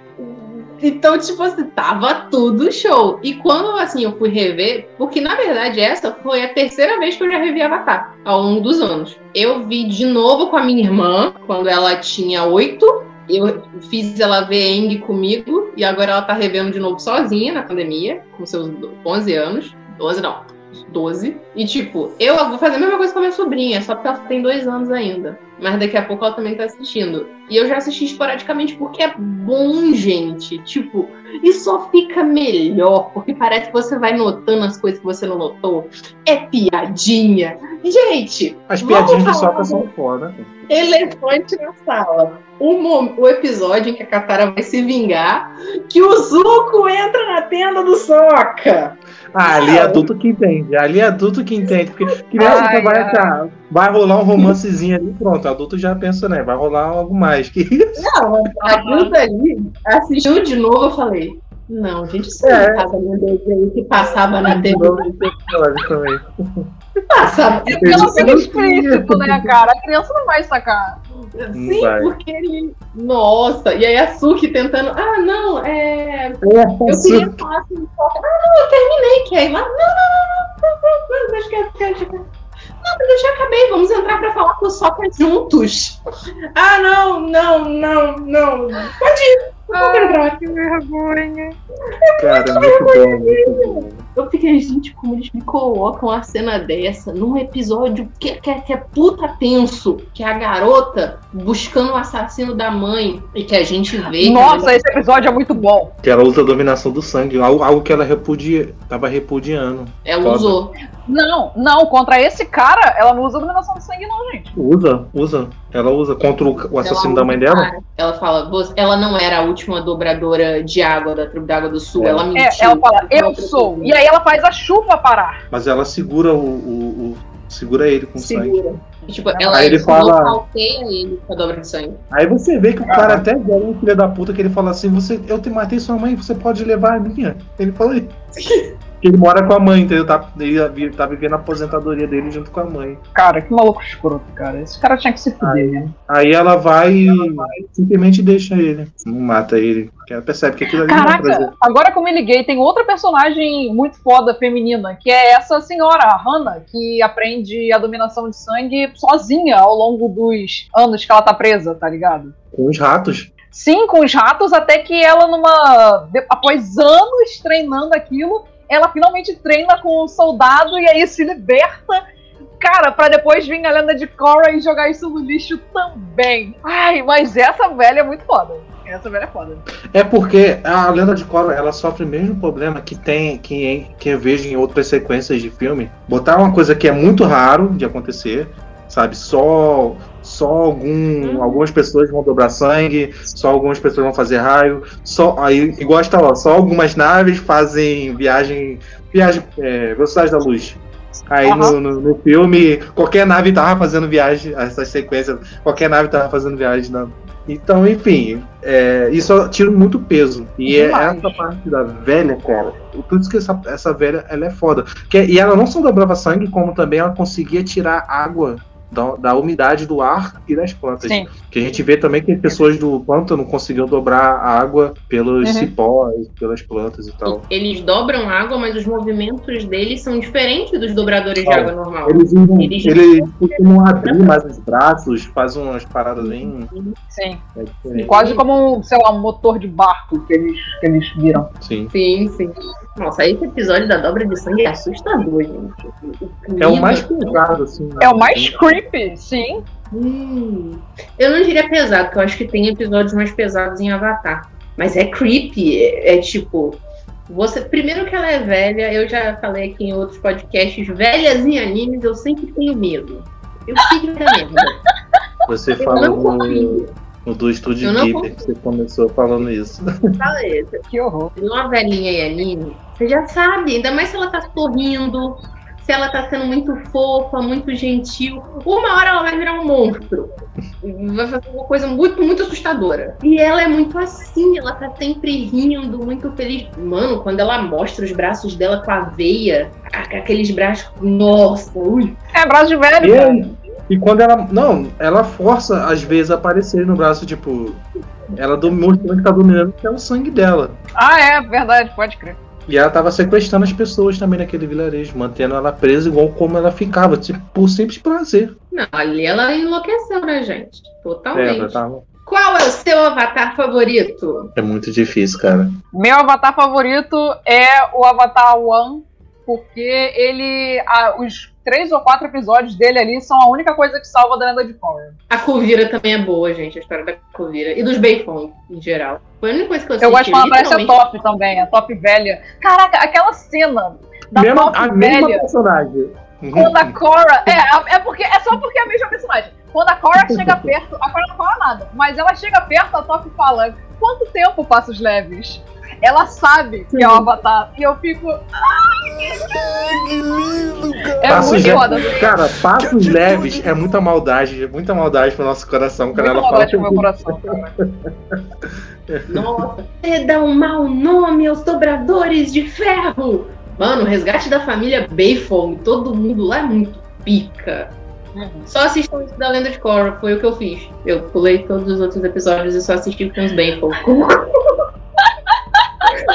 Então, tipo assim, tava tudo show. E quando, assim, eu fui rever, porque na verdade essa foi a terceira vez que eu já revi Avatar, ao longo dos anos. Eu vi de novo com a minha irmã, quando ela tinha oito. Eu fiz ela ver Eng comigo, e agora ela tá revendo de novo sozinha na pandemia, com seus 11 anos. 12 não, 12. E tipo, eu vou fazer a mesma coisa com a minha sobrinha, só porque ela tem dois anos ainda. Mas daqui a pouco ela também tá assistindo. E eu já assisti esporadicamente porque é bom, gente. Tipo, e só fica melhor, porque parece que você vai notando as coisas que você não notou. É piadinha. Gente, As piadinhas de falar soca são foda. Elefante na sala. O, o episódio em que a Katara vai se vingar, que o Zuko entra na tenda do Soca. Ah, ali é adulto que entende. Ali é adulto que entende. Porque criança Ai, vai ai. Vai rolar um romancezinho ali, pronto. Adulto já pensa, né? Vai rolar algo mais. Que isso? Não, aquilo dali, assistiu de novo, eu falei. Não, gente, isso É. não tava no desenho que passava na TV. Passava. É porque não fica explícito, né, cara? A criança não vai sacar. Sim, vai. porque ele. Nossa, e aí a Suki tentando. Ah, não, é. Eu queria falar Soca. Ah, não, eu terminei, que aí lá. Não, não, não, não, não, não, não, deixa quieto, deixa quieto. Não, mas eu já acabei, vamos entrar pra falar com o Soca juntos. Ah, não, não, não, não. Pode ir. Entrar. que vergonha. Cara, muito bom, muito bom. Eu fiquei, gente, como eles me colocam a cena dessa num episódio que, que, é- que é puta tenso, que é a garota buscando o assassino da mãe e que a gente vê. Nossa, esse episódio é muito bom. Que ela usa a dominação do sangue. Algo, algo que ela repudia, tava repudiando. Ela Foda. usou. Não, não, contra esse cara, ela não usa dominação de sangue, não, gente. Usa, usa. Ela usa contra o, o assassino da mãe dela. cara. Ela fala, "Você- ela não era a última dobradora de água da tribo da Água do Sul, É. ela mentiu. É, ela fala, eu sou. E aí ela faz a chuva parar. Mas ela segura o. o- o- segura ele com sangue. Segura. E, tipo, ela Aí ele fala- ele com a dobra de sangue. Aí você vê que o cara até é um filho da puta que ele fala assim: você, eu te matei sua mãe, você pode levar a minha. Ele fala isso. Ele mora com a mãe, entendeu? Tá, ele tá vivendo a aposentadoria dele junto com a mãe. Cara, que maluco escroto, cara. Esse cara tinha que se fuder, né? Aí ela vai e simplesmente deixa ele. Não mata ele. Porque ela percebe que aquilo ali não é Caraca, prazer. agora que eu me liguei, tem outra personagem muito foda feminina, que é essa senhora, a Hannah, que aprende a dominação de sangue sozinha ao longo dos anos que ela tá presa, tá ligado? Com os ratos. Sim, com os ratos, até que ela, numa. após anos treinando aquilo, ela finalmente treina com um soldado e aí se liberta. Cara, pra depois vir a lenda de Korra e jogar isso no lixo também. Ai, mas essa velha é muito foda. Essa velha é foda. É porque a lenda de Korra ela sofre o mesmo problema que tem que, que eu vejo em outras sequências de filme. Botar uma coisa que é muito raro de acontecer, sabe? Só só algum, algumas pessoas vão dobrar sangue, só algumas pessoas vão fazer raio, só aí igual está lá, só algumas naves fazem viagem viagem é, velocidade da luz. Aí no, no, no filme, qualquer nave tava fazendo viagem, essas sequências, qualquer nave tava fazendo viagem na, então, enfim, é, isso tira muito peso. E é Demais. essa parte da velha, cara. Isso que essa, essa velha ela é foda. Que, e ela não só dobrava sangue, como também ela conseguia tirar água da, da umidade do ar e das plantas. Sim. Que a gente vê também que as pessoas do pântano conseguiam dobrar a água pelos Uhum. cipós, pelas plantas e tal. Eles dobram água, mas os movimentos deles são diferentes dos dobradores de Ah, água normal. Eles, usam- Eles- eles costumam abrir mais os braços, fazem umas paradas bem. Sim. é. Quase como sei lá, um motor de barco que eles, que eles viram. Sim. Sim, sim. Nossa, esse episódio da dobra de sangue é assustador, gente. É o mais pesado, assim. né? É o mais creepy, sim. Hum. Eu não diria pesado, porque eu acho que tem episódios mais pesados em Avatar. Mas é creepy, é, é tipo. Você, primeiro que ela é velha, eu já falei aqui em outros podcasts, velhas em animes, eu sempre tenho medo. Eu fico da merda. Você Eu fala no, no do Estúdio Ghibli, que você começou falando isso. Beleza. Que horror. Uma velhinha em anime, você já sabe, ainda mais se ela tá sorrindo, se ela tá sendo muito fofa, muito gentil. Uma hora ela vai virar um monstro. Vai fazer uma coisa muito, muito assustadora. E ela é muito assim, ela tá sempre rindo, muito feliz. Mano, quando ela mostra os braços dela com a veia, aqueles braços. Nossa, ui. É braço de velho, E, cara. e quando ela. Não, ela força às vezes a aparecer no braço, tipo. Ela do- mostrando que tá dominando que é o sangue dela. Ah, é, verdade, pode crer. E ela tava sequestrando as pessoas também naquele vilarejo, mantendo ela presa igual como ela ficava, tipo, por simples prazer. Não, ali ela enlouqueceu, né, gente? Totalmente. É, tava- Qual é o seu avatar favorito? é muito difícil, cara. Meu avatar favorito é o Avatar One, porque ele. ah, os três ou quatro episódios dele ali são a única coisa que salva da lenda de Korra. A Kuvira também é boa, gente, a história da Kuvira. E dos Beifong, em geral. Foi a única coisa que eu Eu assisti. gosto quando aparece a. Top também, a Top velha. Caraca, aquela cena da Mesma- Top a mesma velha. personagem. Quando a Cora. É, a- é porque é só porque é a mesma personagem. Quando a Cora chega perto, a Cora não fala nada, mas ela chega perto, a Top fala: quanto tempo passa os leves? Ela sabe que é o Avatar. E eu fico. Ai, que lindo! É Passos muito le- foda. Cara, passos leves é muita maldade, é muita maldade pro nosso coração quando Muito ela fala. maldade pro meu coração, cara. Nossa, você dá um mau nome aos dobradores de ferro! Mano, o resgate da família Beifong, todo mundo lá é muito pica. Só assistam isso da Lenda de Korra, foi o que eu fiz. Eu pulei todos os outros episódios e só assisti com os Beifong.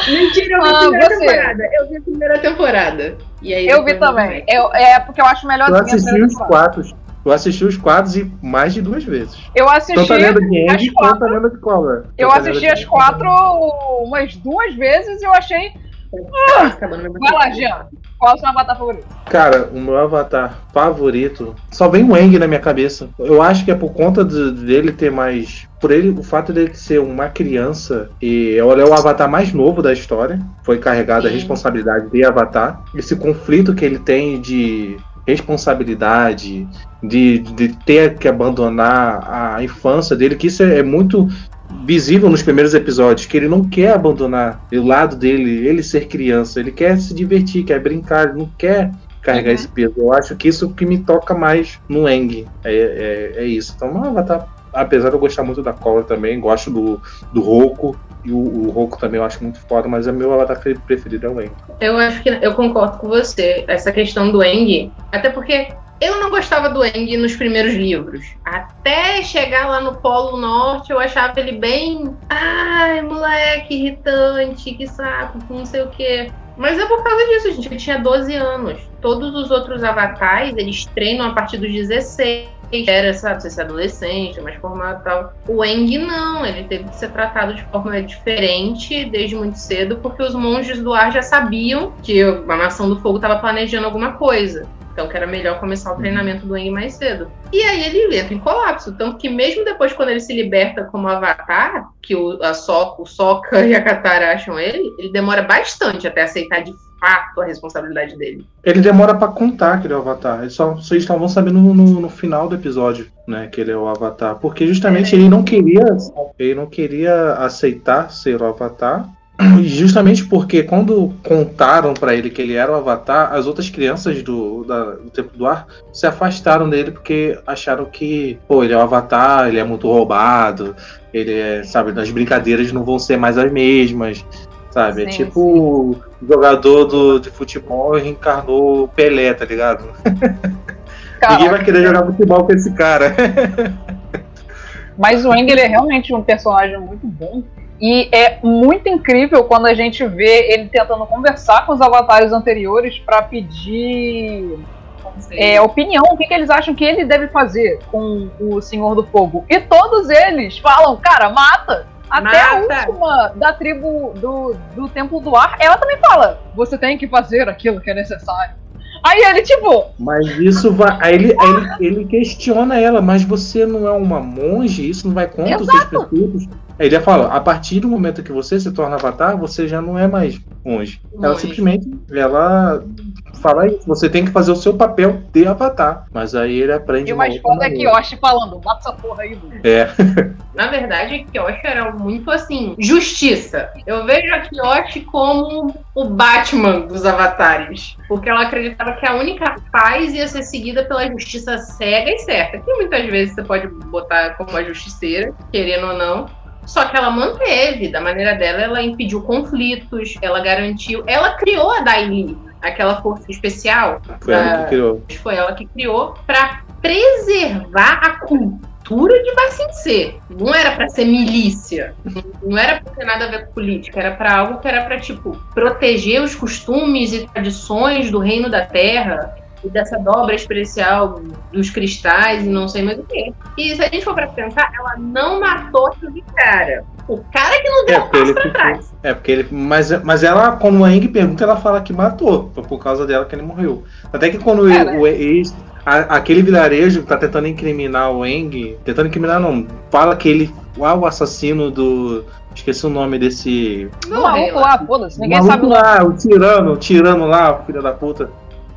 Mentira, eu vi a Ah, primeira você. temporada. Eu vi a primeira temporada. E aí Eu vi também. Eu- é porque eu acho melhor Eu do que a assisti primeira os quadros. Eu assisti os quadros e mais de duas vezes. Eu assisti Tanto a lenda de quatro. quanto a lenda de Cobra. Eu assisti as quatro umas duas vezes e eu achei. Ah, vai lá, Jean. Qual é o seu avatar favorito? Cara, o meu avatar favorito só vem o Eng na minha cabeça. Eu acho que é por conta de- dele ter mais. Por ele, o fato dele ser uma criança e ele é o avatar mais novo da história. Foi carregada a Sim. responsabilidade de avatar. Esse conflito que ele tem de responsabilidade, de, de ter que abandonar a infância dele, que isso é, é muito visível nos primeiros episódios, que ele não quer abandonar o lado dele, ele ser criança, ele quer se divertir, quer brincar, não quer carregar esse peso. Eu acho que isso que me toca mais no Eng. É, é, é isso. Então, meu avatar, apesar de eu gostar muito da Cobra também, gosto do, do Roku. E o, o Roku também eu acho muito foda, mas é meu avatar preferido é o Eng. Eu acho que eu concordo com você. Essa questão do Eng, até porque eu não gostava do Eng nos primeiros livros. Até chegar lá no Polo Norte, eu achava ele bem. Ai, moleque, irritante, que saco, não sei o quê. Mas é por causa disso, gente. Ele tinha 12 anos. Todos os outros avatares, eles treinam a partir dos 16. Era, sabe, ser adolescente, mais formado e tal. O Eng não, ele teve que ser tratado de forma diferente desde muito cedo, porque os monges do ar já sabiam que a Nação do Fogo estava planejando alguma coisa. Então que era melhor começar o treinamento do Eng mais cedo. E aí ele entra em colapso. Tanto que mesmo depois, quando ele se liberta como avatar, que o, a so, o Sokka e a Katara acham ele, ele demora bastante até aceitar de fato a responsabilidade dele. Ele demora pra contar que ele é o Avatar. Eles só, vocês estavam sabendo no, no, no final do episódio, né, que ele é o Avatar. Porque justamente ele não queria, ele não queria aceitar ser o Avatar. Justamente porque quando contaram pra ele que ele era o Avatar, as outras crianças do, da- do Templo do Ar se afastaram dele porque acharam que, pô, ele é o Avatar, ele é muito roubado, ele é, sabe, as brincadeiras não vão ser mais as mesmas. Sabe? é Sim, tipo o jogador do, de futebol reencarnou Pelé, tá ligado? Ninguém vai querer jogar futebol com esse cara. Mas o Eng ele é realmente um personagem muito bom. E é muito incrível quando a gente vê ele tentando conversar com os avatares anteriores para pedir é, opinião, o que, que eles acham que ele deve fazer com o Senhor do Fogo. E todos eles falam, cara, mata! Até a Mata. última da tribo do, do Templo do Ar, ela também fala: você tem que fazer aquilo que é necessário. Aí ele, tipo. Mas isso vai. Aí ele, aí ele, ele questiona ela, mas você não é uma monge? Isso não vai contra os seus princípios? Aí ele fala: a partir do momento que você se torna avatar, você já não é mais monge. Ela simplesmente. Ela fala isso. Você tem que fazer o seu papel de avatar. Mas aí ele aprende. E o mais foda é que Yoshi falando: mata essa porra aí, mano. É. Na verdade, Kyoshi era muito assim, justiça. Eu vejo a Kyoshi como o Batman dos avatares. Porque ela acreditava que a única paz ia ser seguida pela justiça cega e certa. Que muitas vezes você pode botar como uma justiceira, querendo ou não. Só que ela manteve, da maneira dela, ela impediu conflitos, ela garantiu. Ela criou a Daili, aquela força especial. Foi ela que criou. Foi ela que criou para preservar a cultura de Bacincê. Não era para ser milícia, não era para ter nada a ver com política, era para algo que era para tipo proteger os costumes e tradições do reino da terra dessa dobra especial dos cristais e não sei mais o que. E se a gente for para pensar, ela não matou aquele cara. O cara que não deu É, um porque passo ele pra ficou- trás. É, porque ele. Mas, mas ela, quando a Eng pergunta, ela fala que matou. Foi por causa dela que ele morreu. Até que quando É, ele- né? o, ex- a- aquele vilarejo que tá tentando incriminar o Eng. Tentando incriminar, não. Fala que ele. Ah, o assassino do. Esqueci o nome desse. Não, maluco lá, foda-se, ninguém maluco sabe o lá, o tirano, o tirano lá, o filho da puta.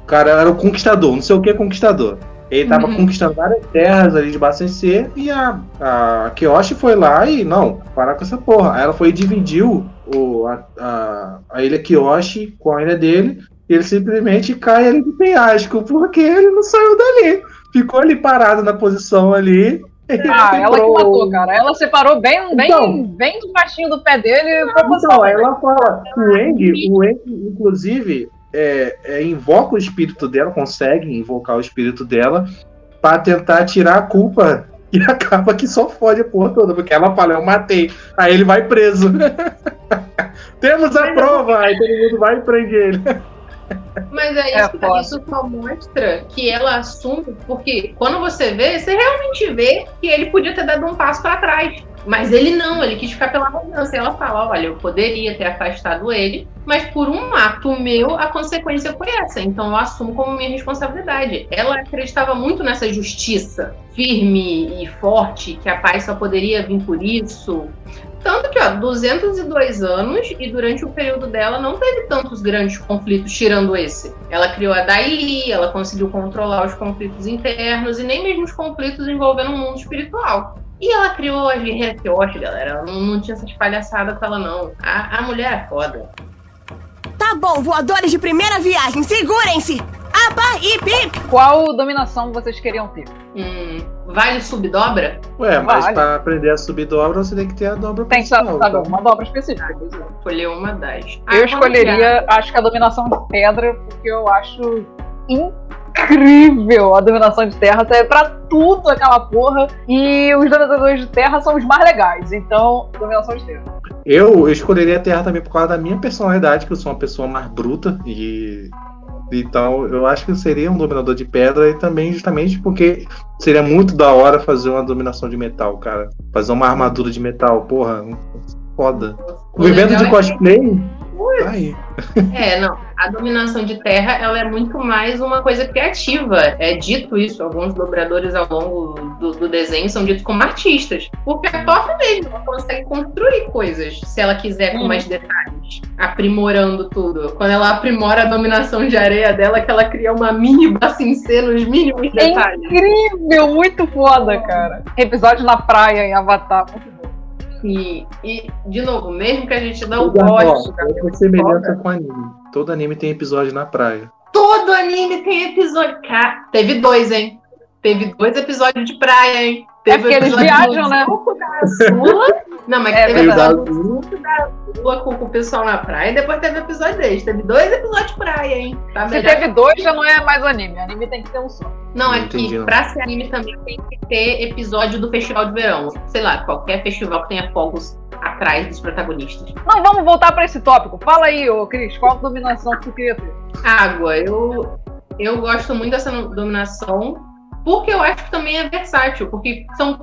O cara era o conquistador, não sei o que conquistador. Ele tava Uhum. conquistando várias terras ali de Bacensê e a, a Kyoshi foi lá e, não, parar com essa porra. Aí ela foi e dividiu o, a, a, a ilha Kyoshi com a ilha dele e ele simplesmente cai ali de penhasco porque ele não saiu dali. Ficou ali parado na posição ali. Ah, ela que matou, cara. Ela separou bem, bem, Então. bem debaixinho do pé dele Então, ela fala, o Eng, o Eng, inclusive, é, é, invoca o espírito dela, consegue invocar o espírito dela pra tentar tirar a culpa. E acaba que só fode a porra toda, porque ela fala, eu matei. Aí ele vai preso. Temos a prova! Aí todo mundo vai e prende ele. Mas é isso, que- isso só mostra que ela assume, porque quando você vê, você realmente vê que ele podia ter dado um passo pra trás. Mas ele não, ele quis ficar pela mudança. Ela fala: olha, eu poderia ter afastado ele, mas por um ato meu, a consequência foi essa. Então eu assumo como minha responsabilidade. Ela acreditava muito nessa justiça firme e forte, que a paz só poderia vir por isso. Tanto que, ó, 202 anos e durante o período dela não teve tantos grandes conflitos, tirando esse. Ela criou a Daili, ela conseguiu controlar os conflitos internos e nem mesmo os conflitos envolvendo o mundo espiritual. E ela criou a guerreira Kyoshi, galera. Ela Não, não tinha essas palhaçadas com ela, não. A, a mulher é foda. Tá bom, voadores de primeira viagem, segurem-se! Aba e pip! Qual dominação vocês queriam ter? Hum, vale subdobra? Ué, mas Vale. pra aprender a subir dobra, você tem que ter a dobra Tem que saber, principal, sabe, uma dobra específica. Escolher uma das. Eu Ah, escolheria, acho que a dominação de pedra, porque eu acho incrível a dominação de terra. Serve pra tudo aquela porra. E os dominadores de terra são os mais legais. Então, dominação de terra. Eu, eu escolheria a Terra também por causa da minha personalidade, que eu sou uma pessoa mais bruta e então eu acho que eu seria um dominador de pedra e também justamente porque seria muito da hora fazer uma dominação de metal, cara. Fazer uma armadura de metal, porra, foda. O evento de é cosplay, tá aí. É, não. A dominação de terra, ela é muito mais uma coisa criativa. É dito isso, alguns dobradores ao longo do, do desenho são ditos como artistas. Porque a Toff mesmo, ela consegue construir coisas, se ela quiser, com mais detalhes. Aprimorando tudo. Quando ela aprimora a dominação de areia dela, que ela cria uma mini bacincê nos mínimos É detalhes. incrível, muito foda, cara. Episódio na praia em Avatar, muito bom. E, e, de novo, mesmo que a gente não ó, goste da outra semelhança com anime. Todo anime tem episódio na praia. Todo anime tem episódio. Cara, teve dois, hein? Teve dois episódios de praia, hein? Teve É porque eles viajam, né? Não, mas É teve episódio da Sula com, com o pessoal na praia e depois teve episódio deles. Teve dois episódios de praia, hein? Tá Se teve dois, já não é mais anime. Anime tem que ter um só. Não, Não é entendi, que não. pra ser anime também tem que ter episódio do festival de verão. Sei lá, qualquer festival que tenha fogos atrás dos protagonistas. Não, vamos voltar pra esse tópico. Fala aí, ô Cris, qual dominação que tu queria ter? Água, eu, eu gosto muito dessa dominação, porque eu acho que também é versátil, porque são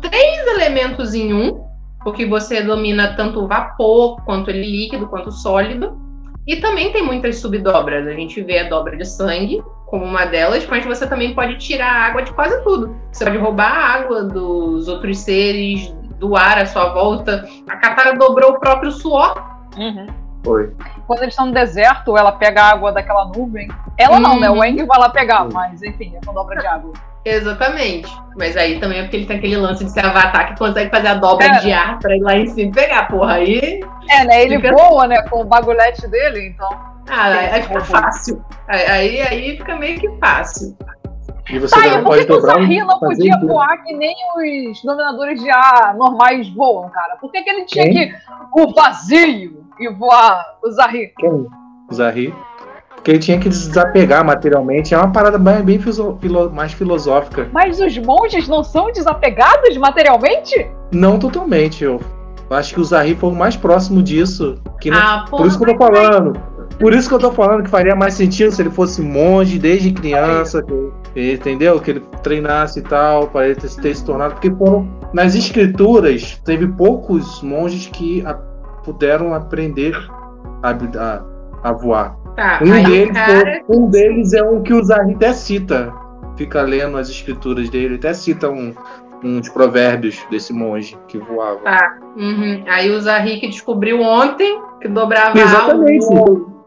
três elementos em um, porque você domina tanto o vapor, quanto ele líquido, quanto sólido. E também tem muitas subdobras. A gente vê a dobra de sangue como uma delas, mas você também pode tirar a água de quase tudo. Você pode roubar a água dos outros seres, do ar à sua volta. A Katara dobrou o próprio suor. Uhum. Foi. Quando eles estão no deserto, ela pega a água daquela nuvem. Ela não, né? O Eng vai lá pegar, mas enfim, é com dobra de água. Exatamente. Mas aí também é porque ele tem aquele lance de ser avatar que consegue fazer a dobra É. de ar pra ir lá em cima pegar, porra. Aí. É, né? Ele Fica- voa, né? Com o bagulhete dele, então. Ah, aí fica fácil. Aí, aí fica meio que fácil. E você Tá, não por que, que o Sarri não podia tudo. voar que nem os dominadores de ar normais voam, cara? Por que, que ele tinha Quem? que o vazio e voar o Zahri? Quem? Zahri. Porque ele tinha que desapegar materialmente. É uma parada bem, bem fiso- filo- mais filosófica. Mas os monges não são desapegados materialmente? Não totalmente. Eu acho que o Zahri foi o mais próximo disso. Que não- Ah, Por isso que eu tô falando. Por isso que eu tô falando que faria mais sentido se ele fosse monge desde criança, que- entendeu? Que ele treinasse e tal, para ele ter, ter se tornado. Porque foram. Nas escrituras, teve poucos monges que a- puderam aprender a, a, a voar. Tá, Um deles, cara. foi- um deles é um que o Zahri até cita. Fica lendo as escrituras dele, até cita um- uns provérbios desse monge que voava. Tá. Uhum. Aí o Zahri que descobriu ontem que dobrava Exatamente. algo.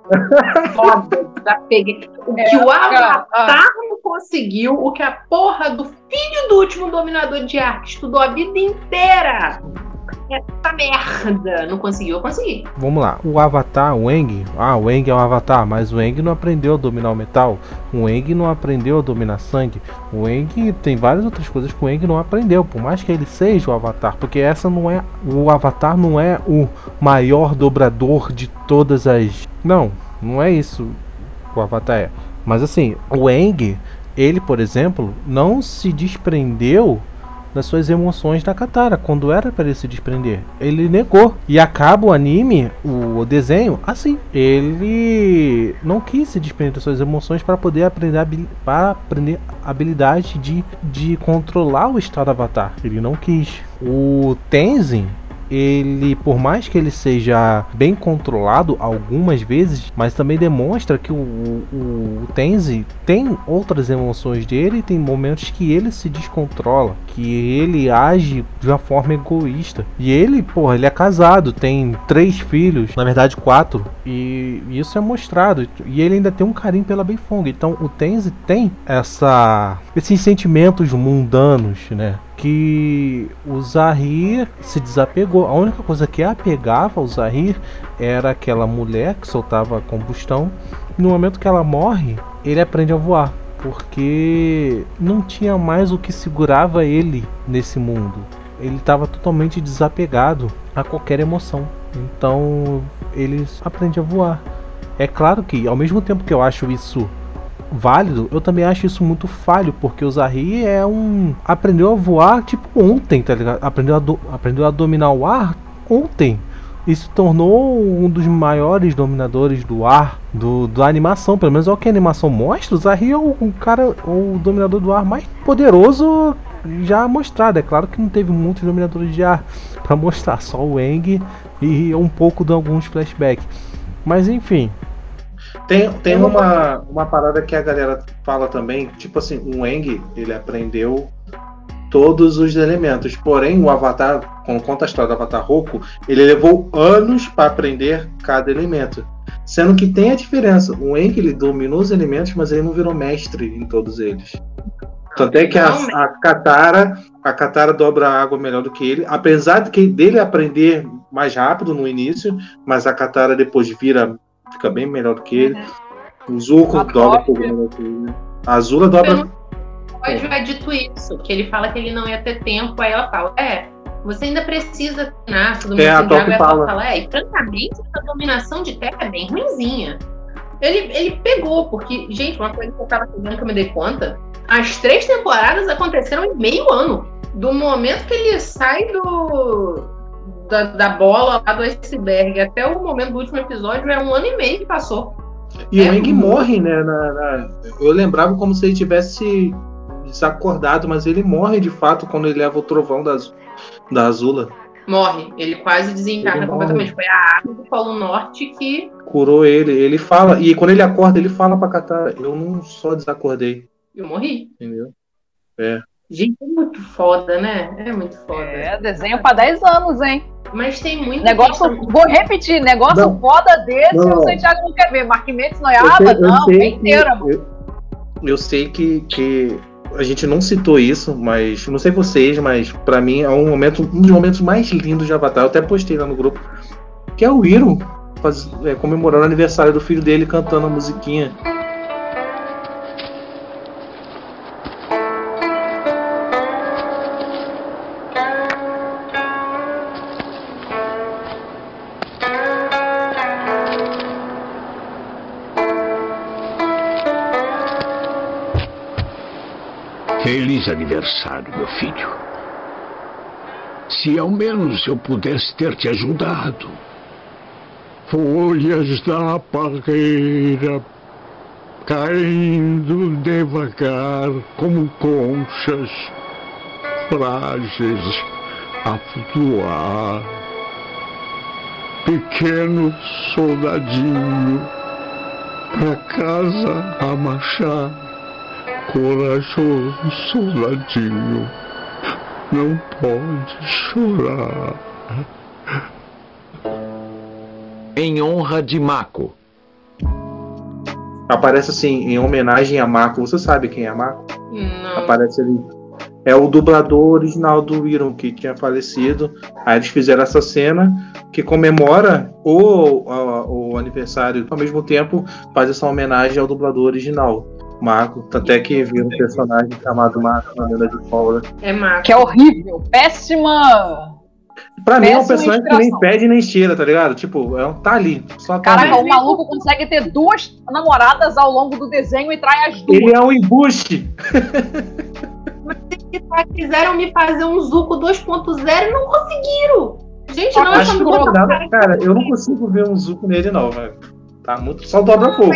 Foda, desapeguei. O que o Avatar não conseguiu, o que a porra do filho do último dominador de ar, que estudou a vida inteira. Essa merda. Não conseguiu, eu consegui. Vamos lá. O Avatar, o Eng, ah, o Eng é o Avatar, mas o Eng não aprendeu a dominar o metal. O Eng não aprendeu a dominar sangue. O Eng tem várias outras coisas que o Eng não aprendeu, por mais que ele seja o Avatar, porque essa não é o Avatar não é o maior dobrador de todas as. Não, não é isso. O Avatar é. Mas assim, o Eng, ele, por exemplo, não se desprendeu das suas emoções da Katara, quando era para ele se desprender. Ele negou. E acaba o anime, o desenho, assim. Ele não quis se desprender das suas emoções para poder aprender, para aprender a habilidade de, de controlar o estado avatar. Ele não quis. O Tenzin, ele, por mais que ele seja bem controlado algumas vezes, mas também demonstra que o, o, o Tenzi tem outras emoções dele e tem momentos que ele se descontrola, que ele age de uma forma egoísta. E ele, porra, ele é casado, tem três filhos, na verdade quatro, e isso é mostrado. E ele ainda tem um carinho pela Beifong. Então o Tenzi tem essa esses sentimentos mundanos, né? que o Zahir se desapegou. A única coisa que apegava o Zahir era aquela mulher que soltava combustão. No momento que ela morre, ele aprende a voar. Porque não tinha mais o que segurava ele nesse mundo. Ele estava totalmente desapegado a qualquer emoção. Então ele aprende a voar. É claro que, ao mesmo tempo que eu acho isso válido, eu também acho isso muito falho, porque o Zahri é um. aprendeu a voar tipo ontem, tá ligado? Aprendeu a, do... aprendeu a dominar o ar ontem. Se tornou um dos maiores dominadores do ar do, da animação. Pelo menos é o que a animação mostra. O Zahri é o, o cara, o dominador do ar mais poderoso já mostrado. É claro que não teve muitos dominadores de ar para mostrar, só o Eng e um pouco de alguns flashbacks. Mas enfim, Tem, tem uma, uma parada que a galera fala também, tipo assim, o Eng, ele aprendeu todos os elementos, porém o Avatar, quando conta a história do Avatar Roku, ele levou anos para aprender cada elemento. Sendo que tem a diferença, o Eng ele dominou os elementos, mas ele não virou mestre em todos eles. Tanto é que a, a Katara, a Katara dobra a água melhor do que ele, apesar de que dele aprender mais rápido no início, mas a Katara depois vira fica bem melhor do que ele. O Zuko dobra um pouco melhor que ele. A Azula dobra. Pode é dito isso, que ele fala que ele não ia ter tempo, aí ela fala, é, você ainda precisa treinar, sua É, a de água, ela fala. fala, é, e francamente, essa dominação de terra é bem ruinzinha. Ele, ele pegou, porque, gente, uma coisa que eu tava fazendo que eu me dei conta, as três temporadas aconteceram em meio ano. Do momento que ele sai do, da, da bola lá do iceberg até o momento do último episódio, é um ano e meio que passou. E É o Eng morre, né? na- na- Eu lembrava como se ele tivesse desacordado, mas ele morre de fato quando ele leva o trovão da, da Azula. Morre. Ele quase desencarna Ele completamente. Foi a água do Polo Norte que curou ele. Ele fala, e quando ele acorda, ele fala pra Katara: Eu não só desacordei. Eu morri. Entendeu? É. Gente, é muito foda, né? É muito foda. É, desenho pra 10 anos, hein? Mas tem muito. Negócio, questão- vou repetir, negócio Não. foda desse, Não. o Santiago não quer ver. Marquimentos noiaba, não, sei inteira, mano. eu, eu sei que, que a gente não citou isso, mas não sei vocês, mas pra mim é um momento, um dos momentos mais lindos de Avatar. Eu até postei lá no grupo, que é o Hiro faz- é, comemorando o aniversário do filho dele cantando a musiquinha. Feliz aniversário, meu filho. Se ao menos eu pudesse ter te ajudado. Folhas da parreira caindo devagar como conchas frágeis a flutuar. Pequeno soldadinho pra casa a marchar. Corajoso soldadinho, não pode chorar. Em honra de Mako. Aparece assim, em homenagem a Mako. Você sabe quem é Mako? Não. Aparece ali. É o dublador original do Iron que tinha falecido. Aí eles fizeram essa cena que comemora o, a- o aniversário. Ao mesmo tempo, faz essa homenagem ao dublador original, Mako. Até que vira um personagem chamado Mako na lenda de Cobra. É Marco. Que é horrível. Péssima. Pra mim é um Péssima personagem que nem pede nem cheira, tá ligado? Tipo, é um, tá ali. Só tá Caraca, ali. o maluco consegue ter duas namoradas ao longo do desenho e trai as duas. Ele é um embuste. tá- quiseram me fazer um Zuko 2.0 e não conseguiram. Gente, não é botar dá- o cara cara, eu não consigo ver um Zuko nele, não, velho. Tá muito. Só dobra fogo.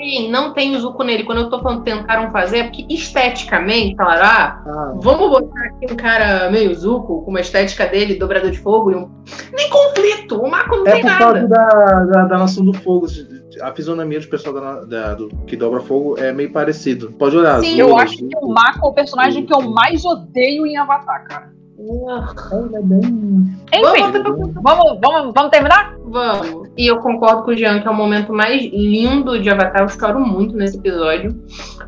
Tem, não tem o Zuko nele. Quando eu tô falando tentaram fazer, é porque esteticamente falaram, ah, vamos botar aqui um cara meio Zuko, com uma estética dele, dobrador de fogo e um. Nem conflito! O Marco não É tem por nada. causa da, da, da Nação do Fogo. A fisionomia dos pessoal da, da- do, que dobra fogo é meio parecido. Pode olhar. Sim, Zoro, eu acho que o Mako é o personagem que eu mais odeio em Avatar, cara. Enfim, vamos, vamos, vamos terminar? Vamos. E eu concordo com o Jean que é o momento mais lindo de Avatar. Eu choro muito nesse episódio.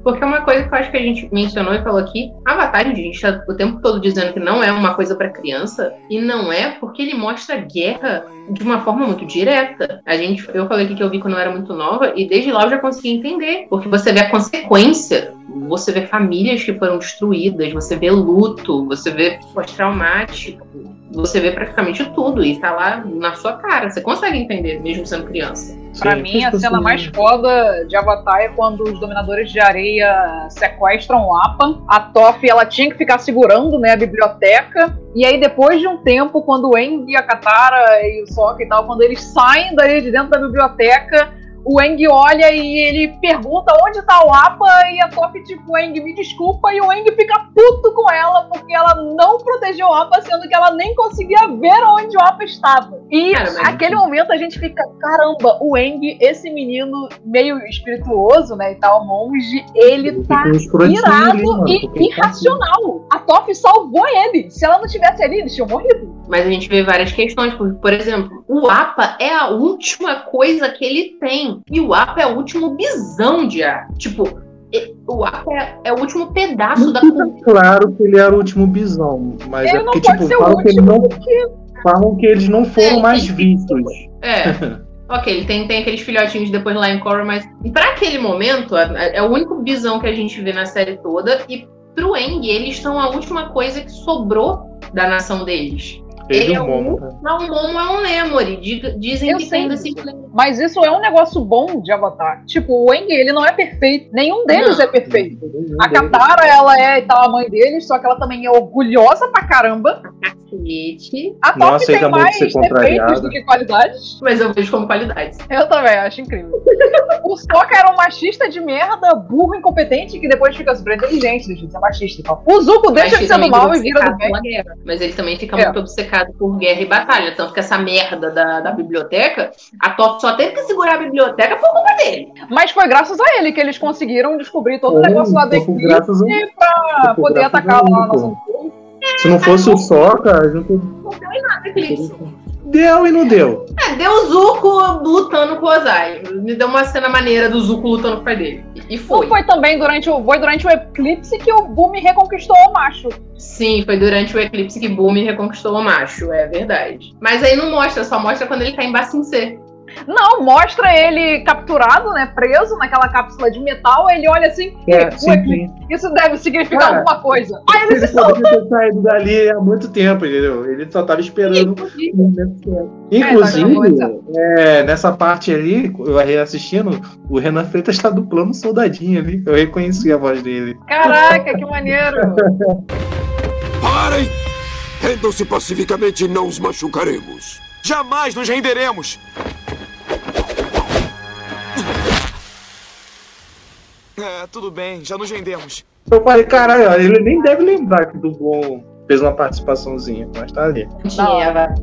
Porque é uma coisa que eu acho que a gente mencionou e falou aqui. Avatar, a gente tá o tempo todo dizendo que não é uma coisa pra criança. E não é porque ele mostra guerra de uma forma muito direta. A gente, eu falei aqui que eu vi quando eu era muito nova. E desde lá eu já consegui entender. Porque você vê a consequência. Você vê famílias que foram destruídas. Você vê luto. Você vê pós-traumático. Você vê praticamente tudo. E tá lá na sua cara. Você consegue entender, mesmo sendo criança. Pra mim, a cena mais foda de Avatar é quando os dominadores de areia sequestram o Appa. A Toph, ela tinha que ficar segurando, né, a biblioteca. E aí, depois de um tempo, quando o e a Katara e o Sokka e tal, quando eles saem daí de dentro da biblioteca, o Aang olha e ele pergunta onde tá o Appa e a Toph, tipo, Aang, me desculpa, e o Aang fica puto com ela porque ela não protegeu o Appa, sendo que ela nem conseguia ver onde o Appa estava. E Cara, mas- aquele momento a gente fica, caramba, o Aang, esse menino meio espirituoso, né, e tal, monge, ele tá irado e tá irracional. A Toph salvou ele. Se ela não tivesse ali, eles tinham morrido. Mas a gente vê várias questões. Por, por exemplo, o APA é a última coisa que ele tem. E o APA é o último bisão de ar. Tipo, o APA é, é o último pedaço da cultura. Claro que ele era o último bisão, mas Ele é não porque, pode tipo, ser o falam que, não, falam que eles não foram mais vistos. É. Ok, ele tem, tem aqueles filhotinhos depois lá em Korra, mas pra aquele momento, é, é o único bisão que a gente vê na série toda. E pro Eng, eles são a última coisa que sobrou da nação deles. Ele Ele é o o Momo. Não, o Momo é um Lemuri. Diga- Dizem Eu que sei tem desse Mas isso é um negócio bom de Avatar. Tipo, o Aang, ele não é perfeito. Nenhum deles Não. é perfeito. A Katara, ela é e tal, a mãe deles, só que ela também é orgulhosa pra caramba. A Top aceita tem mais defeitos do que qualidades. Mas eu vejo como qualidades. Eu também, acho incrível. o Sokka era um machista de merda, burro, incompetente, que depois fica super inteligente, deixa de ser machista e tal. O Zuko deixa de ser do mal e vira do bem. Mas ele também fica É. muito obcecado por guerra e batalha. Tanto que essa merda da, da biblioteca, a Top só teve que segurar a biblioteca por culpa dele. Mas foi graças a ele que eles conseguiram descobrir todo o negócio lá a- pra poder atacar lá a nossa Se não fosse o Soca, a gente Não deu em nada, Eclipse. Deu e não deu. É, deu o Zuko lutando com o Ozai. Me deu uma cena maneira do Zuko lutando com o pai dele. E- Não foi. foi também durante o, foi durante o eclipse que o Bumi reconquistou o macho. Sim, foi durante o eclipse que Bumi reconquistou o macho, é verdade. Mas aí não mostra, só mostra quando ele tá em Bassin C. Não, mostra ele capturado, né? Preso naquela cápsula de metal. Ele olha assim, É, "Ih, sim, isso deve significar Cara, alguma coisa. Aí ele Ele se solta. ter saído dali há muito tempo, entendeu? Ele só tava esperando. É, tá Inclusive, é, nessa parte ali, eu reassistindo, o Renan Freitas tá dublando um soldadinho ali. Eu reconheci a voz dele. Caraca, que maneiro. Parem! Rendam-se pacificamente e não os machucaremos. Jamais nos renderemos! É, tudo bem, já nos rendemos. Eu falei, caralho, ele nem deve lembrar que dublou, fez uma participaçãozinha, mas tá ali. Tinha,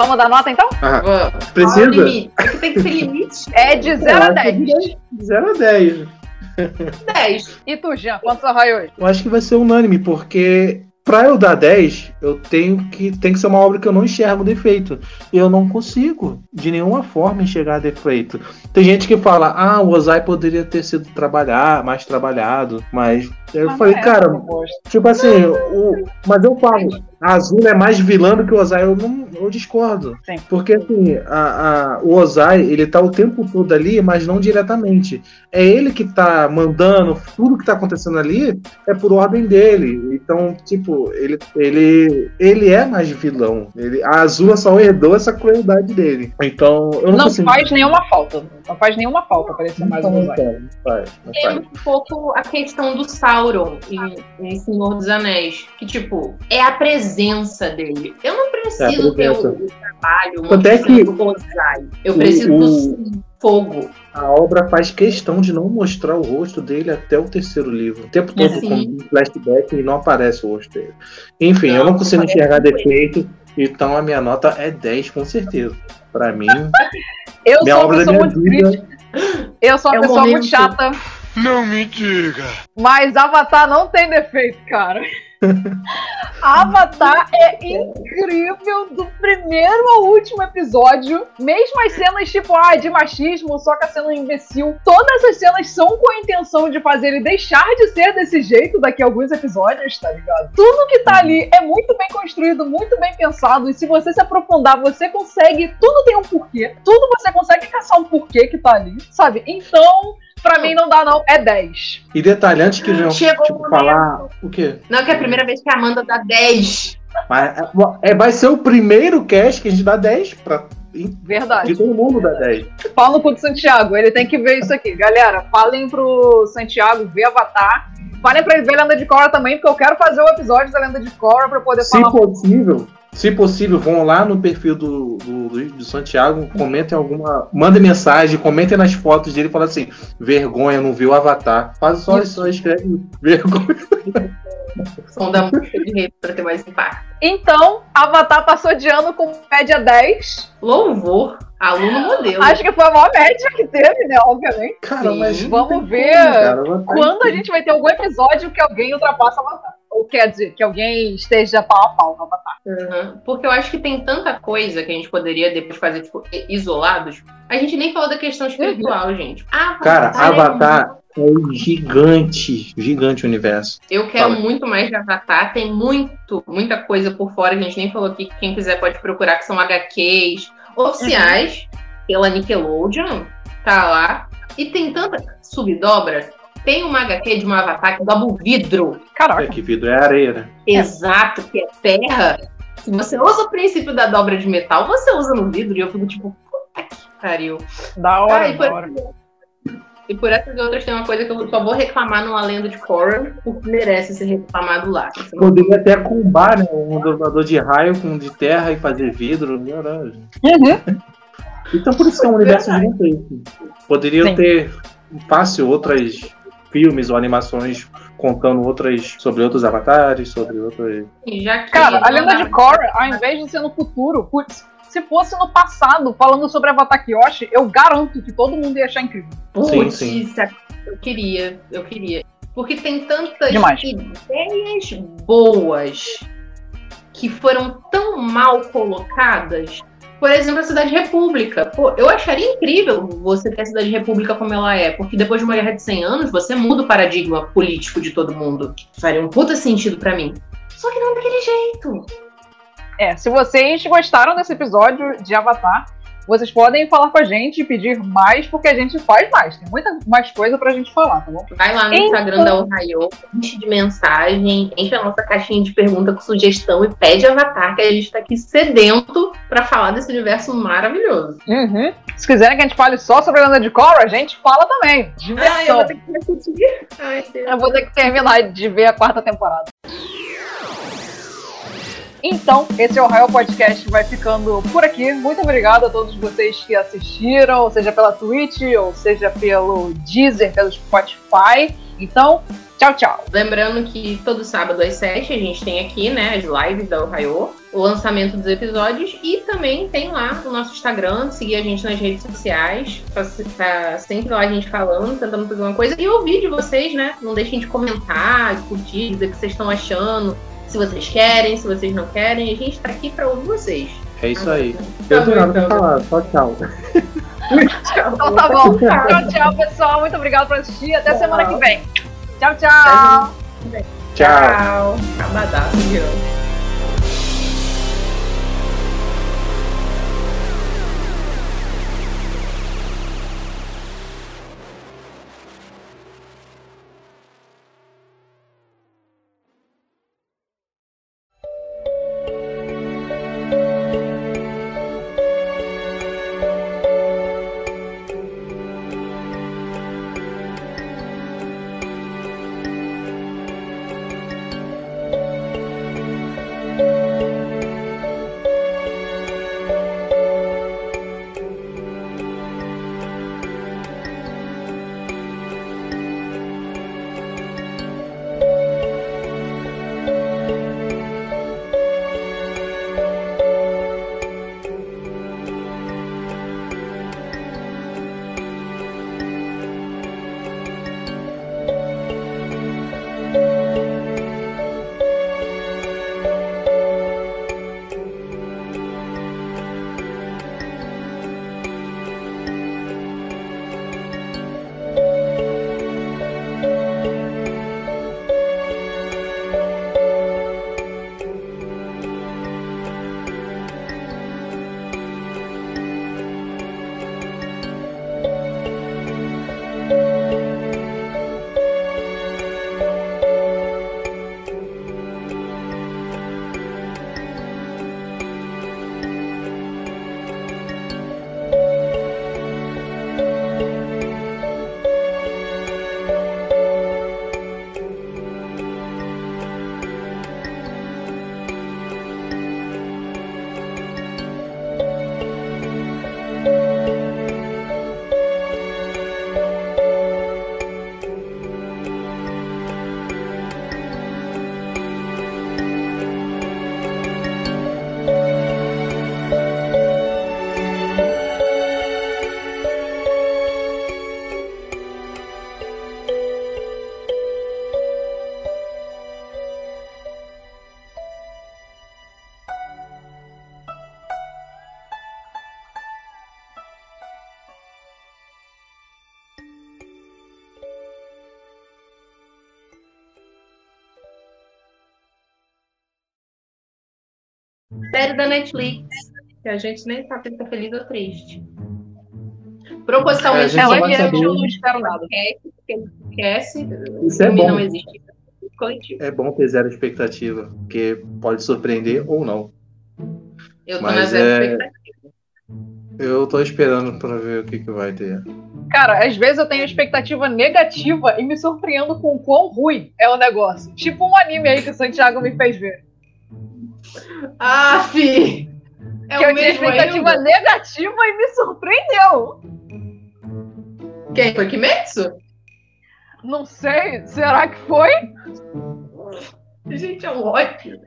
Vamos dar nota então? Ah, o precisa? tem que ter limite. É de 0 a 10. 0 a 10. 10. E tu, Jean, quantos arraios? Eu acho que vai ser unânime, porque pra eu dar 10, eu tenho que tem que ser uma obra que eu não enxergo defeito. Eu não consigo, de nenhuma forma, enxergar defeito. Tem gente que fala, ah, o Ozai poderia ter sido trabalhar, mais trabalhado, mas eu Mas falei, é cara, tipo assim, o, mas eu falo, a Azul é mais vilã do que o Ozai, eu não eu discordo. Sim. Porque assim, a, a- o Ozai, ele tá o tempo todo ali, mas não diretamente. É ele que tá mandando, tudo que tá acontecendo ali é por ordem dele. Então, tipo, ele, ele, ele é mais vilão. Ele, a Azul só herdou essa crueldade dele. Então, eu não, Não consigo. faz nenhuma falta. Não faz nenhuma falta parecer mais um Não não não É faz. um pouco a questão do Sauron em, em Senhor dos Anéis. Que, tipo, é a presença dele. Eu não preciso É ter o, trabalho, o Tanto é que do Ozai. Eu preciso o- do fogo. A obra faz questão de não mostrar o rosto dele até o terceiro livro. O tempo todo, Sim. como um flashback, e não aparece o rosto dele. Enfim, eu Não, não consigo não enxergar com ele. defeito, então a minha nota é 10, com certeza. Pra mim, Eu minha sou uma obra da pessoa minha muito vida. crítica. Eu sou uma É pessoa muito chata. Não me diga. Mas Avatar não tem defeito, cara. Avatar é incrível do primeiro ao último episódio. Mesmo as cenas, tipo, ah, de machismo, só que sendo um imbecil. Todas as cenas são com a intenção de fazer ele deixar de ser desse jeito daqui a alguns episódios, tá ligado? Tudo que tá ali é muito bem construído, muito bem pensado. E se você se aprofundar, você consegue. Tudo tem um porquê. Tudo você consegue caçar um porquê que tá ali, sabe? Então. Pra mim não dá, não. É 10. E detalhe, antes que venham Chegou tipo, o momento. falar o quê? Não, que é a primeira vez que a Amanda dá 10. Mas, é, vai ser o primeiro cast que a gente dá 10 pra. Verdade. De todo mundo dá 10. Pau no cu do Santiago, ele tem que ver isso aqui. Galera, falem pro Santiago ver Avatar. Falem pra ele ver Lenda de Korra também, porque eu quero fazer o episódio da Lenda de Korra pra poder Se falar. possível, se possível, vão lá no perfil do, do, do, Santiago, comentem alguma. Mandem mensagem, comentem nas fotos dele e falem assim: vergonha, não viu o Avatar. Faz só isso, só escreve vergonha. Som da música de rei pra ter mais impacto. Então, Avatar passou de ano com média 10. Louvor. Aluno modelo. Acho que foi a maior média que teve, né? Obviamente. Cara, mas não Vamos ver como, cara, quando a gente vai ter algum episódio que alguém ultrapassa Avatar. Ou quer dizer, que alguém esteja pau a pau com Avatar. Uhum. Porque eu acho que tem tanta coisa que a gente poderia depois fazer, tipo, isolados. A gente nem falou da questão espiritual, gente. Avatar Cara, é Avatar é gigante. Gigante o universo. Eu quero Fala. muito mais de Avatar. Tem muito, muita coisa por fora que a gente nem falou aqui. que Quem quiser pode procurar, que são HQs oficiais pela Nickelodeon. Tá lá. E tem tanta subdobra. Tem uma HQ de um avatar que dobra o vidro. É que vidro é areia, né? Exato, que é terra. Se você usa o princípio da dobra de metal, você usa no vidro. E eu fico tipo, puta que pariu. Da hora, da por, hora. e por essas e outras tem uma coisa que eu só vou reclamar numa lenda de Korra, porque merece ser reclamado lá. Poderia até combar, né? Um dublador de raio com um de terra e fazer vidro. Verdade. Então por isso que é um universo gigantesco. Poderiam Sim. ter fácil outras filmes ou animações contando outras sobre outros avatares, sobre outras. Já que Cara, a lenda de Korra, ao invés de ser no futuro, putz, se fosse no passado, falando sobre Avatar Kyoshi, eu garanto que todo mundo ia achar incrível. Putz, Sim, sim. eu queria, eu queria. Porque tem tantas Demais. ideias boas que foram tão mal colocadas. Por exemplo, a Cidade República. Pô, eu acharia incrível você ter a Cidade República como ela é, porque depois de uma guerra de 100 anos, você muda o paradigma político de todo mundo. Faria um puta sentido pra mim. Só que não daquele jeito. É, se vocês gostaram desse episódio de Avatar, vocês podem falar com a gente e pedir mais, porque a gente faz mais. Tem muita mais coisa pra gente falar, tá bom? Vai lá no Então- Instagram da Ohio, enche de mensagem, enche a nossa caixinha de pergunta com sugestão e pede Avatar, que a gente tá aqui sedento pra falar desse universo maravilhoso. Uhum. Se quiserem que a gente fale só sobre a lenda de Korra, a gente fala também. Diversão. Ai, eu vou ter que assistir. Ai, Deus. Eu vou ter que terminar de ver a quarta temporada. Então, esse é o Raio Podcast vai ficando por aqui. Muito obrigado a todos vocês que assistiram, seja pela Twitch, ou seja pelo Deezer, pelo Spotify. Então, tchau, tchau. Lembrando que todo sábado às 7 a gente tem aqui, né, as lives da Ohio, o lançamento dos episódios e também tem lá o nosso Instagram, seguir a gente nas redes sociais, pra tá sempre lá a gente falando, tentando fazer uma coisa e ouvir de vocês, né? Não deixem de comentar, de curtir, dizer o que vocês estão achando, se vocês querem, se vocês não querem, a gente tá aqui pra ouvir vocês. É isso aí. Tá Eu tenho nada pra então. falar, só tchau. Então tá bom. Tchau, tchau, pessoal. Muito obrigado por assistir. Até semana que vem. Tchau, tchau. Tchau. Abadaço, viu? Série da Netflix. Que a gente nem sabe se tá feliz ou triste. É, a Propositalmente, gente saber- não espero nada. Porque esquece. Isso é bom. não existe. Coletivo. É bom ter zero expectativa, porque pode surpreender ou não. Eu tô na Mas zero é. expectativa. Eu tô esperando pra ver o que, que vai ter. Cara, às vezes eu tenho expectativa negativa e me surpreendo com o quão ruim é o negócio. Tipo um anime aí que o Santiago me fez ver. Ah, fi! É que o eu tinha expectativa ainda? negativa e me surpreendeu. Quem foi Kimetsu? Não sei, será que foi? Gente, é um ódio.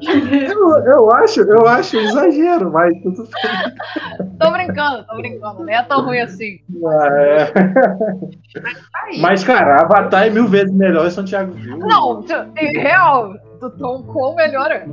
Eu, eu acho, eu acho exagero, mas tudo bem. Tô brincando, tô brincando. Nem é tão ruim assim. É. Mas, cara, Avatar é mil vezes melhor e Santiago viu. Não, em real, do Tom Cole melhor é.